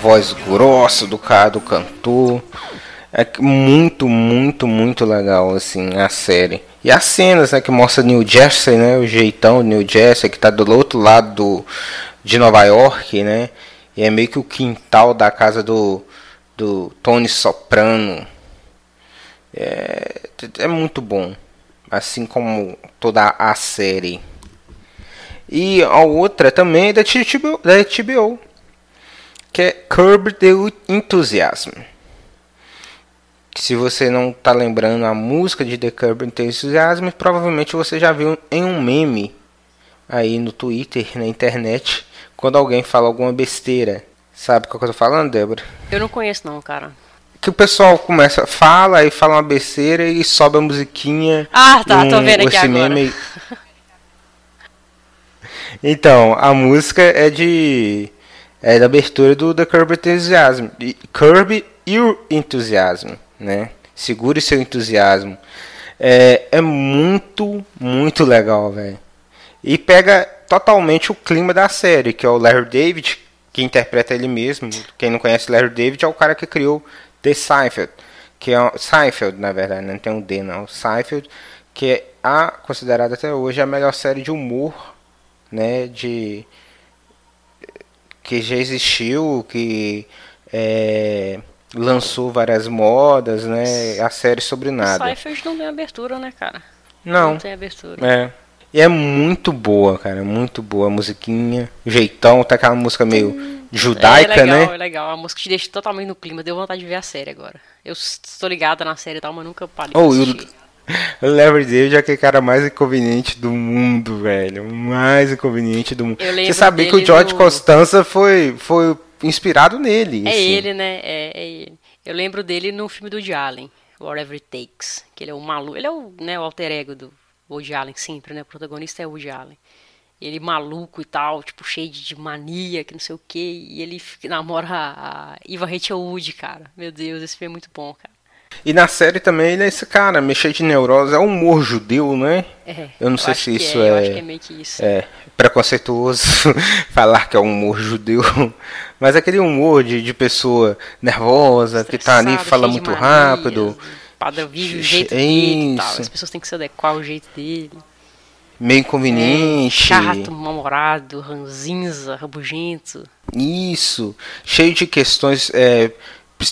voz grossa do cara, do cantor. É muito, muito, muito legal, assim, a série. E as cenas, né, que mostra New Jersey, né, o jeitão New Jersey, que tá do outro lado do, de Nova York, né, e é meio que o quintal da casa do, do Tony Soprano. É, é muito bom assim como toda a série. E a outra também é da HBO, da HBO que é Curb the Enthusiasm. Se você não está lembrando a música de The Curb the Enthusiasm, provavelmente você já viu em um meme aí no Twitter, na internet, quando alguém fala alguma besteira. Sabe qual que eu tô falando, Débora? Eu não conheço não, cara. Que o pessoal começa, fala aí fala uma besteira e sobe a musiquinha. Ah, tá, tô um- vendo aqui agora. meme. Então, a música é de. É da abertura do The Curb Enthusiasm. E- Curb Your Enthusiasm, né? Segure seu entusiasmo. É, é muito, muito legal, velho. E pega totalmente o clima da série, que é o Larry David, que interpreta ele mesmo. Quem não conhece Larry David é o cara que criou The Seinfeld, que é Seinfeld, na verdade, não tem um D não, Seinfeld, que é a considerada até hoje a melhor série de humor, né, de que já existiu, que é, lançou várias modas, né? A série sobre nada. Cyphers não tem abertura, né, cara? Não. Não tem abertura. É. E é muito boa, cara. Muito boa a musiquinha. Jeitão, tá aquela música meio judaica, é legal, né? É legal, a música te deixa totalmente no clima. Deu vontade de ver a série agora. Eu estou ligada na série e tal, mas nunca parei Oh, o- <laughs> Larry David é aquele cara mais inconveniente do mundo, velho. O Mais inconveniente do mundo. Eu Você sabia que o George no- Costanza foi, foi inspirado nele. É assim. ele, né? É, é ele. Eu lembro dele no filme do Woody Allen, Whatever It Takes. Que ele é o maluco. Ele é o, né, o alter ego do Woody Allen sempre, né? O protagonista é o Woody Allen. Ele maluco e tal, tipo, cheio de mania, que não sei o que. E ele namora a, a Eva Rachel Wood, cara. Meu Deus, esse filme é muito bom, cara. E na série também ele é esse cara, mexer de neurose. É um humor judeu, né? É, Eu não sei acho se isso é, Eu é- acho que é meio que isso. É preconceituoso <laughs> falar que é um humor judeu. <laughs> Mas é aquele humor de, de pessoa nervosa, que tá ali, fala muito manias, rápido. Padrão vive o jeito dele e tal. As pessoas têm que se adequar ao jeito dele. Meio É, inconveniente. chato, mal-humorado, ranzinza, rabugento. Isso, cheio de questões é,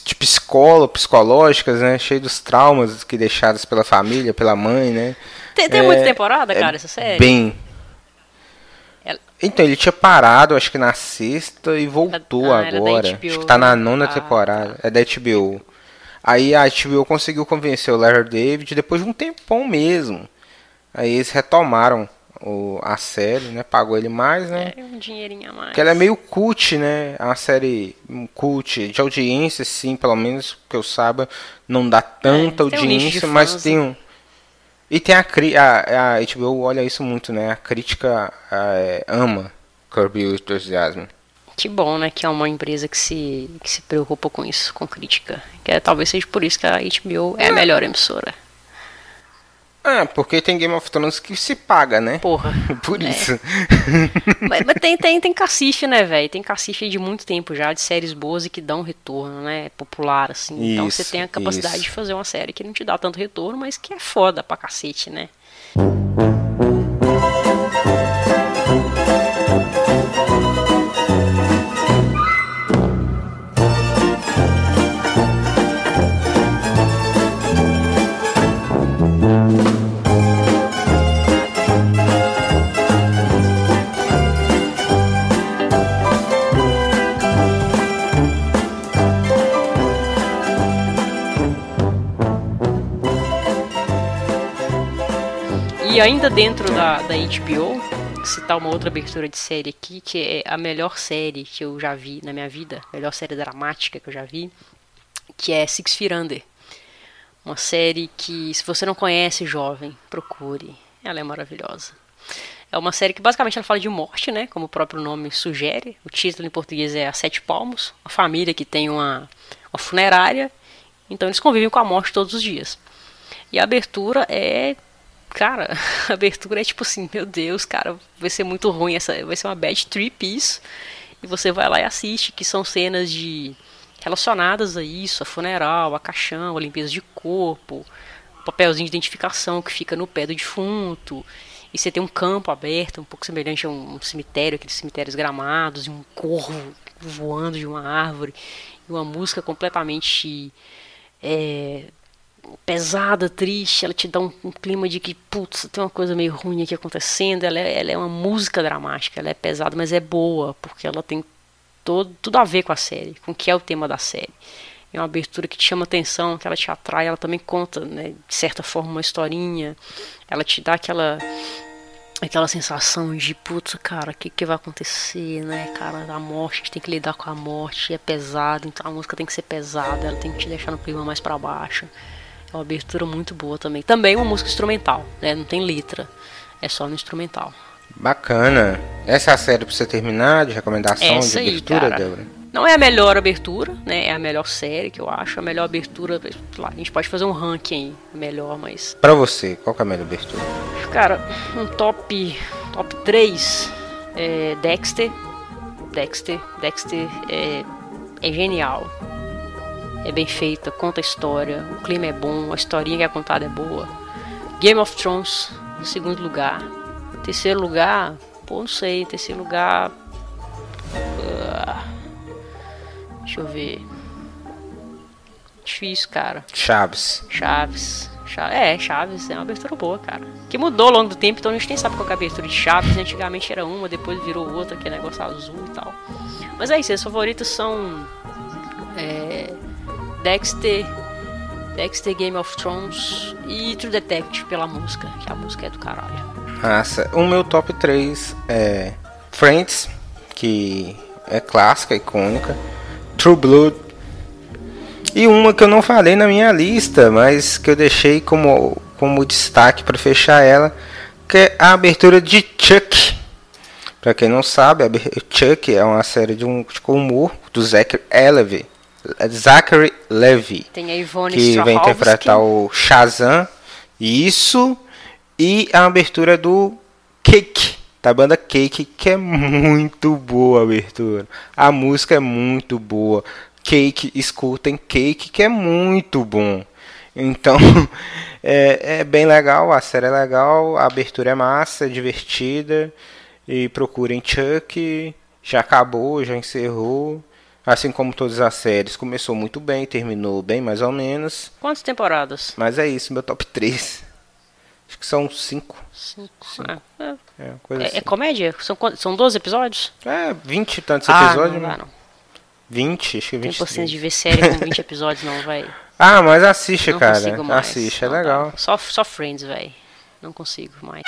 de psicólogo, psicológicas, né? Cheio dos traumas que deixados pela família, pela mãe, né? Tem, tem É, muita temporada, é cara, essa série? Bem. Ela- Então, ele tinha parado, acho que na sexta e voltou Ah, é agora. HBO, acho que tá na né? nona Ah, temporada. É da HBO. Aí a HBO conseguiu convencer o Larry David depois de um tempão mesmo. Aí eles retomaram o, a série, né? Pagou ele mais, né? É um dinheirinho a mais. Porque ela é meio cult, né? É uma série um cult de audiência, sim, pelo menos que eu saiba, não dá tanta um nicho audiência, de mas tem um. E tem a, cri- a, a HBO olha isso muito, né? A crítica é, ama Kirby o Enthusiasm. Que bom, né? Que é uma empresa que se, que se preocupa com isso, com crítica. Que é, talvez seja por isso que a HBO é a melhor emissora. Ah, porque tem Game of Thrones que se paga, né? Porra. <laughs> Por É. isso. mas, mas tem, tem, tem cacife, né, velho? Tem cacife de muito tempo já, de séries boas e que dão retorno, né? Popular, assim. então você Isso, tem a capacidade isso. de fazer uma série que não te dá tanto retorno, mas que é foda pra cacete, né? E ainda dentro da, da HBO, citar uma outra abertura de série aqui, que é a melhor série que eu já vi na minha vida, a melhor série dramática que eu já vi, que é Six Feet Under. Uma série que, se você não conhece, jovem, procure. Ela é maravilhosa. É uma série que basicamente ela fala de morte, né? Como o próprio nome sugere. O título em português é A Sete Palmos. Uma família que tem uma, uma funerária. Então eles convivem com a morte todos os dias. E a abertura é. Cara, <laughs> a abertura é tipo assim: Meu Deus, cara, vai ser muito ruim. Essa, vai ser uma bad trip isso. E você vai lá e assiste, que são cenas de relacionadas a isso, a funeral, a caixão, a limpeza de corpo, papelzinho de identificação que fica no pé do defunto. E você tem um campo aberto, um pouco semelhante a um cemitério, aqueles cemitérios gramados, e um corvo voando de uma árvore, e uma música completamente é, pesada, triste, ela te dá um, um clima de que, putz, tem uma coisa meio ruim aqui acontecendo. Ela é, ela é uma música dramática, ela é pesada, mas é boa, porque ela tem todo, tudo a ver com a série, com o que é o tema da série. É uma abertura que te chama atenção, que ela te atrai, ela também conta, né, de certa forma, uma historinha. Ela te dá aquela aquela sensação de, putz, cara, o que, que vai acontecer, né, cara, a morte, a gente tem que lidar com a morte, é pesado, então a música tem que ser pesada, ela tem que te deixar no clima mais para baixo. É uma abertura muito boa também. Também uma música instrumental, né, não tem letra, é só no instrumental. Bacana. Essa é a série pra você terminar de recomendação Essa de aí, abertura, cara. Débora? Não é a melhor abertura, né? É a melhor série que eu acho. A melhor abertura, lá, a gente pode fazer um ranking melhor, mas. Pra você, qual que é a melhor abertura? Cara, um top. Top 3 é Dexter. Dexter. Dexter é, é genial. É bem feita, conta a história, o clima é bom, a historinha que é contada é boa. Game of Thrones, em segundo lugar. Terceiro lugar, pô, não sei, em terceiro lugar. ah, Deixa eu ver. Difícil, cara. Chaves. Chaves. Cha- É, Chaves é uma abertura boa, cara. Que mudou ao longo do tempo, então a gente nem sabe qual é a abertura de Chaves. Antigamente era uma, depois virou outra, que é negócio azul e tal. Mas é isso, as favoritas são. é, Dexter, Dexter Game of Thrones e True Detective pela música, que a música é do caralho. Massa. O meu top 3 é Friends, que é clássica, icônica. True Blood. E uma que eu não falei na minha lista, mas que eu deixei como, como destaque para fechar ela, que é a abertura de Chuck. Pra quem não sabe, Chuck é uma série de um de humor do Zachary Levy. Zachary Levy Tem a Ivone que vai Strahovski. interpretar o Shazam. Isso. E a abertura do Cake, da banda Cake, que é muito boa a abertura. A música é muito boa. Cake, escutem Cake, que é muito bom. Então, <laughs> é, é bem legal, a série é legal, a abertura é massa, é divertida. E procurem Chuck, já acabou, já encerrou. Assim como todas as séries, começou muito bem, terminou bem mais ou menos. Quantas temporadas? Mas é isso, meu top 3. Acho que são 5. Cinco. Ah, é, É, coisa é- assim. é comédia? São, são 12 episódios? É, 20 e tantos ah, episódios. não né? dá, não. 20, acho que Tem 20. paciência de ver série com <laughs> 20 episódios, não, vai. Ah, mas assiste, Não cara. consigo mais. Assiste, é Não legal. Só, só Friends, velho. Não consigo mais.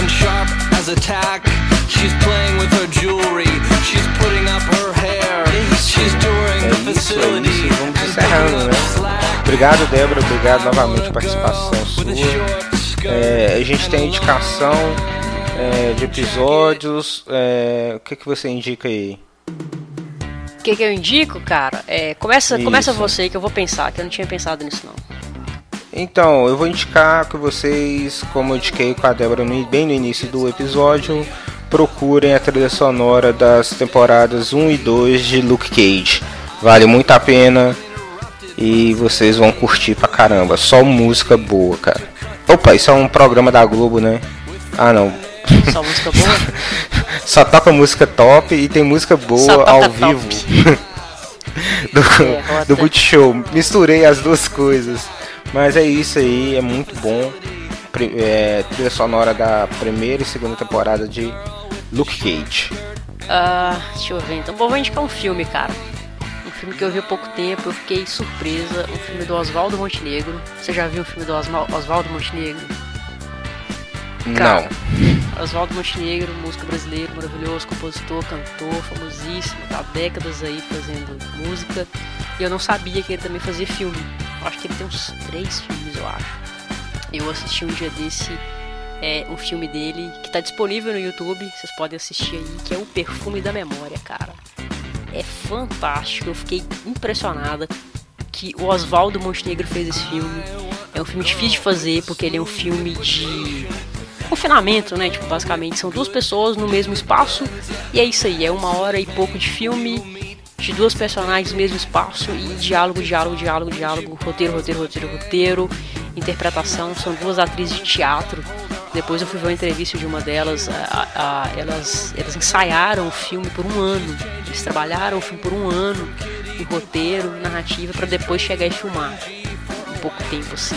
And sharp as a tack. She's playing with her jewelry. She's putting up her hair. She's touring É the isso, é facility. isso. Vamos and encerrando, né? Obrigado, Débora. Obrigado novamente pela participação sua. É, a gente tem indicação é, de episódios. é, o que, que você indica aí? O que, que eu indico, cara? É, começa, começa Isso. você que eu vou pensar, que eu não tinha pensado nisso não. Então, eu vou indicar que vocês, como eu indiquei com a Débora bem no início do episódio, procurem a trilha sonora das temporadas 1 e 2 de Luke Cage. Vale muito a pena e vocês vão curtir pra caramba. Só música boa, cara. Opa, isso é um programa da Globo, né? Ah, não. Só música boa? <laughs> Só toca música top e tem música boa ao top. vivo. <laughs> <laughs> do, Derrota. do Multishow. Misturei as duas coisas. Mas é isso aí, é muito bom. É, trilha sonora da primeira e segunda temporada de Luke Cage. Ah, deixa eu ver então. Bom, vou indicar um filme, cara. Um filme que eu vi há pouco tempo, eu fiquei surpresa. Um filme do Oswaldo Montenegro. Você já viu o filme do Oswaldo Montenegro? Cara, Oswaldo Montenegro, músico brasileiro, maravilhoso, compositor, cantor, famosíssimo, tá há décadas aí fazendo música. E eu não sabia que ele também fazia filme. Acho que ele tem uns três filmes, eu acho. Eu assisti um dia desse é, um filme dele que tá disponível no YouTube, vocês podem assistir aí, que é O Perfume da Memória, cara. É fantástico, eu fiquei impressionada que o Oswaldo Montenegro fez esse filme. É um filme difícil de fazer porque ele é um filme de confinamento, né? Tipo, basicamente são duas pessoas no mesmo espaço e é isso aí, é uma hora e pouco de filme de duas personagens no mesmo espaço e diálogo, diálogo, diálogo, diálogo, roteiro, roteiro, roteiro, roteiro, interpretação. São duas atrizes de teatro. Depois eu fui ver uma entrevista de uma delas. a- a- elas, elas ensaiaram o filme por um ano. Eles trabalharam o filme por um ano em roteiro, narrativa, para depois chegar e filmar. Em pouco tempo, assim.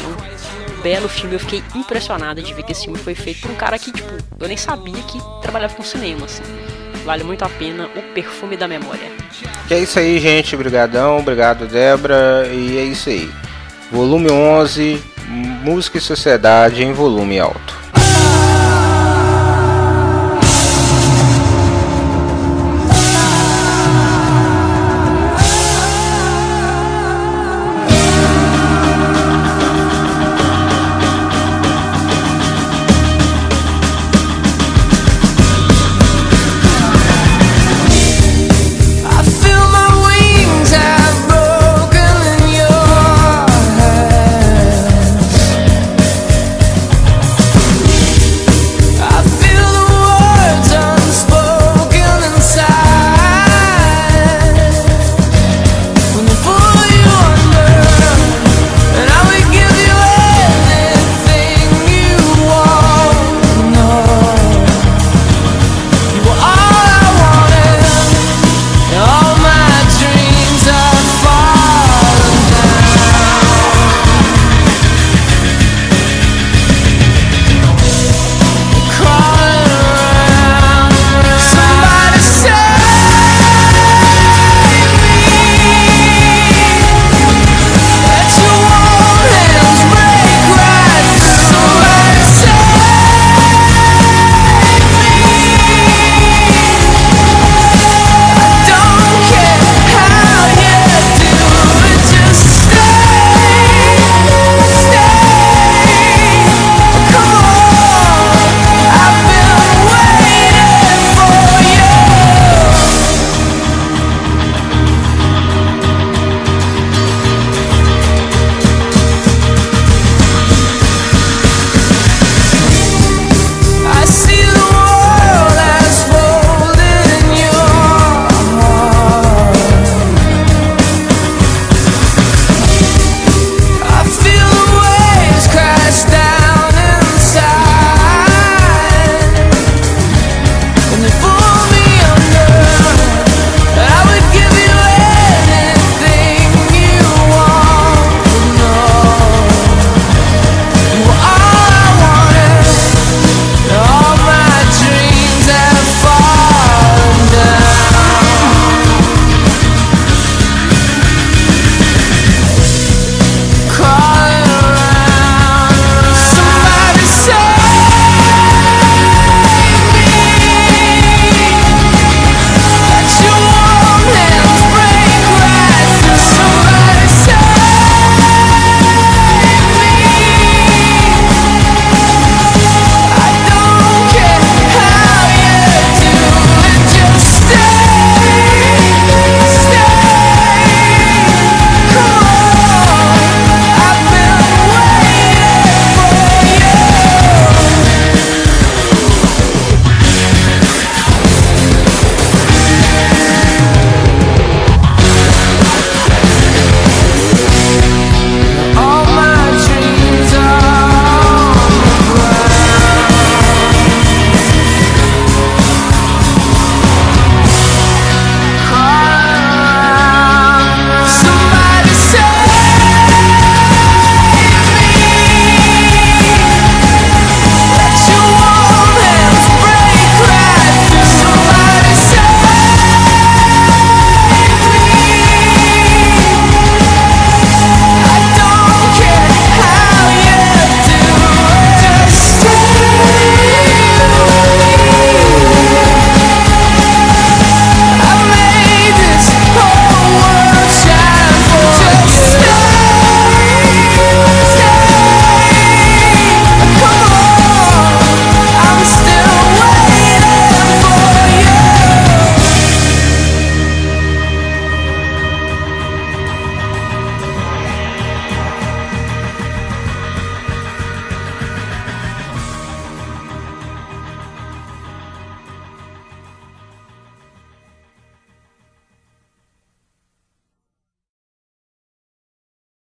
Belo filme. Eu fiquei impressionada de ver que esse filme foi feito por um cara que, tipo, eu nem sabia que trabalhava com cinema, assim. Vale muito a pena O Perfume da Memória. É isso aí, gente. Obrigadão, obrigado, Débora. E é isso aí. Volume 11, Música e Sociedade em volume alto.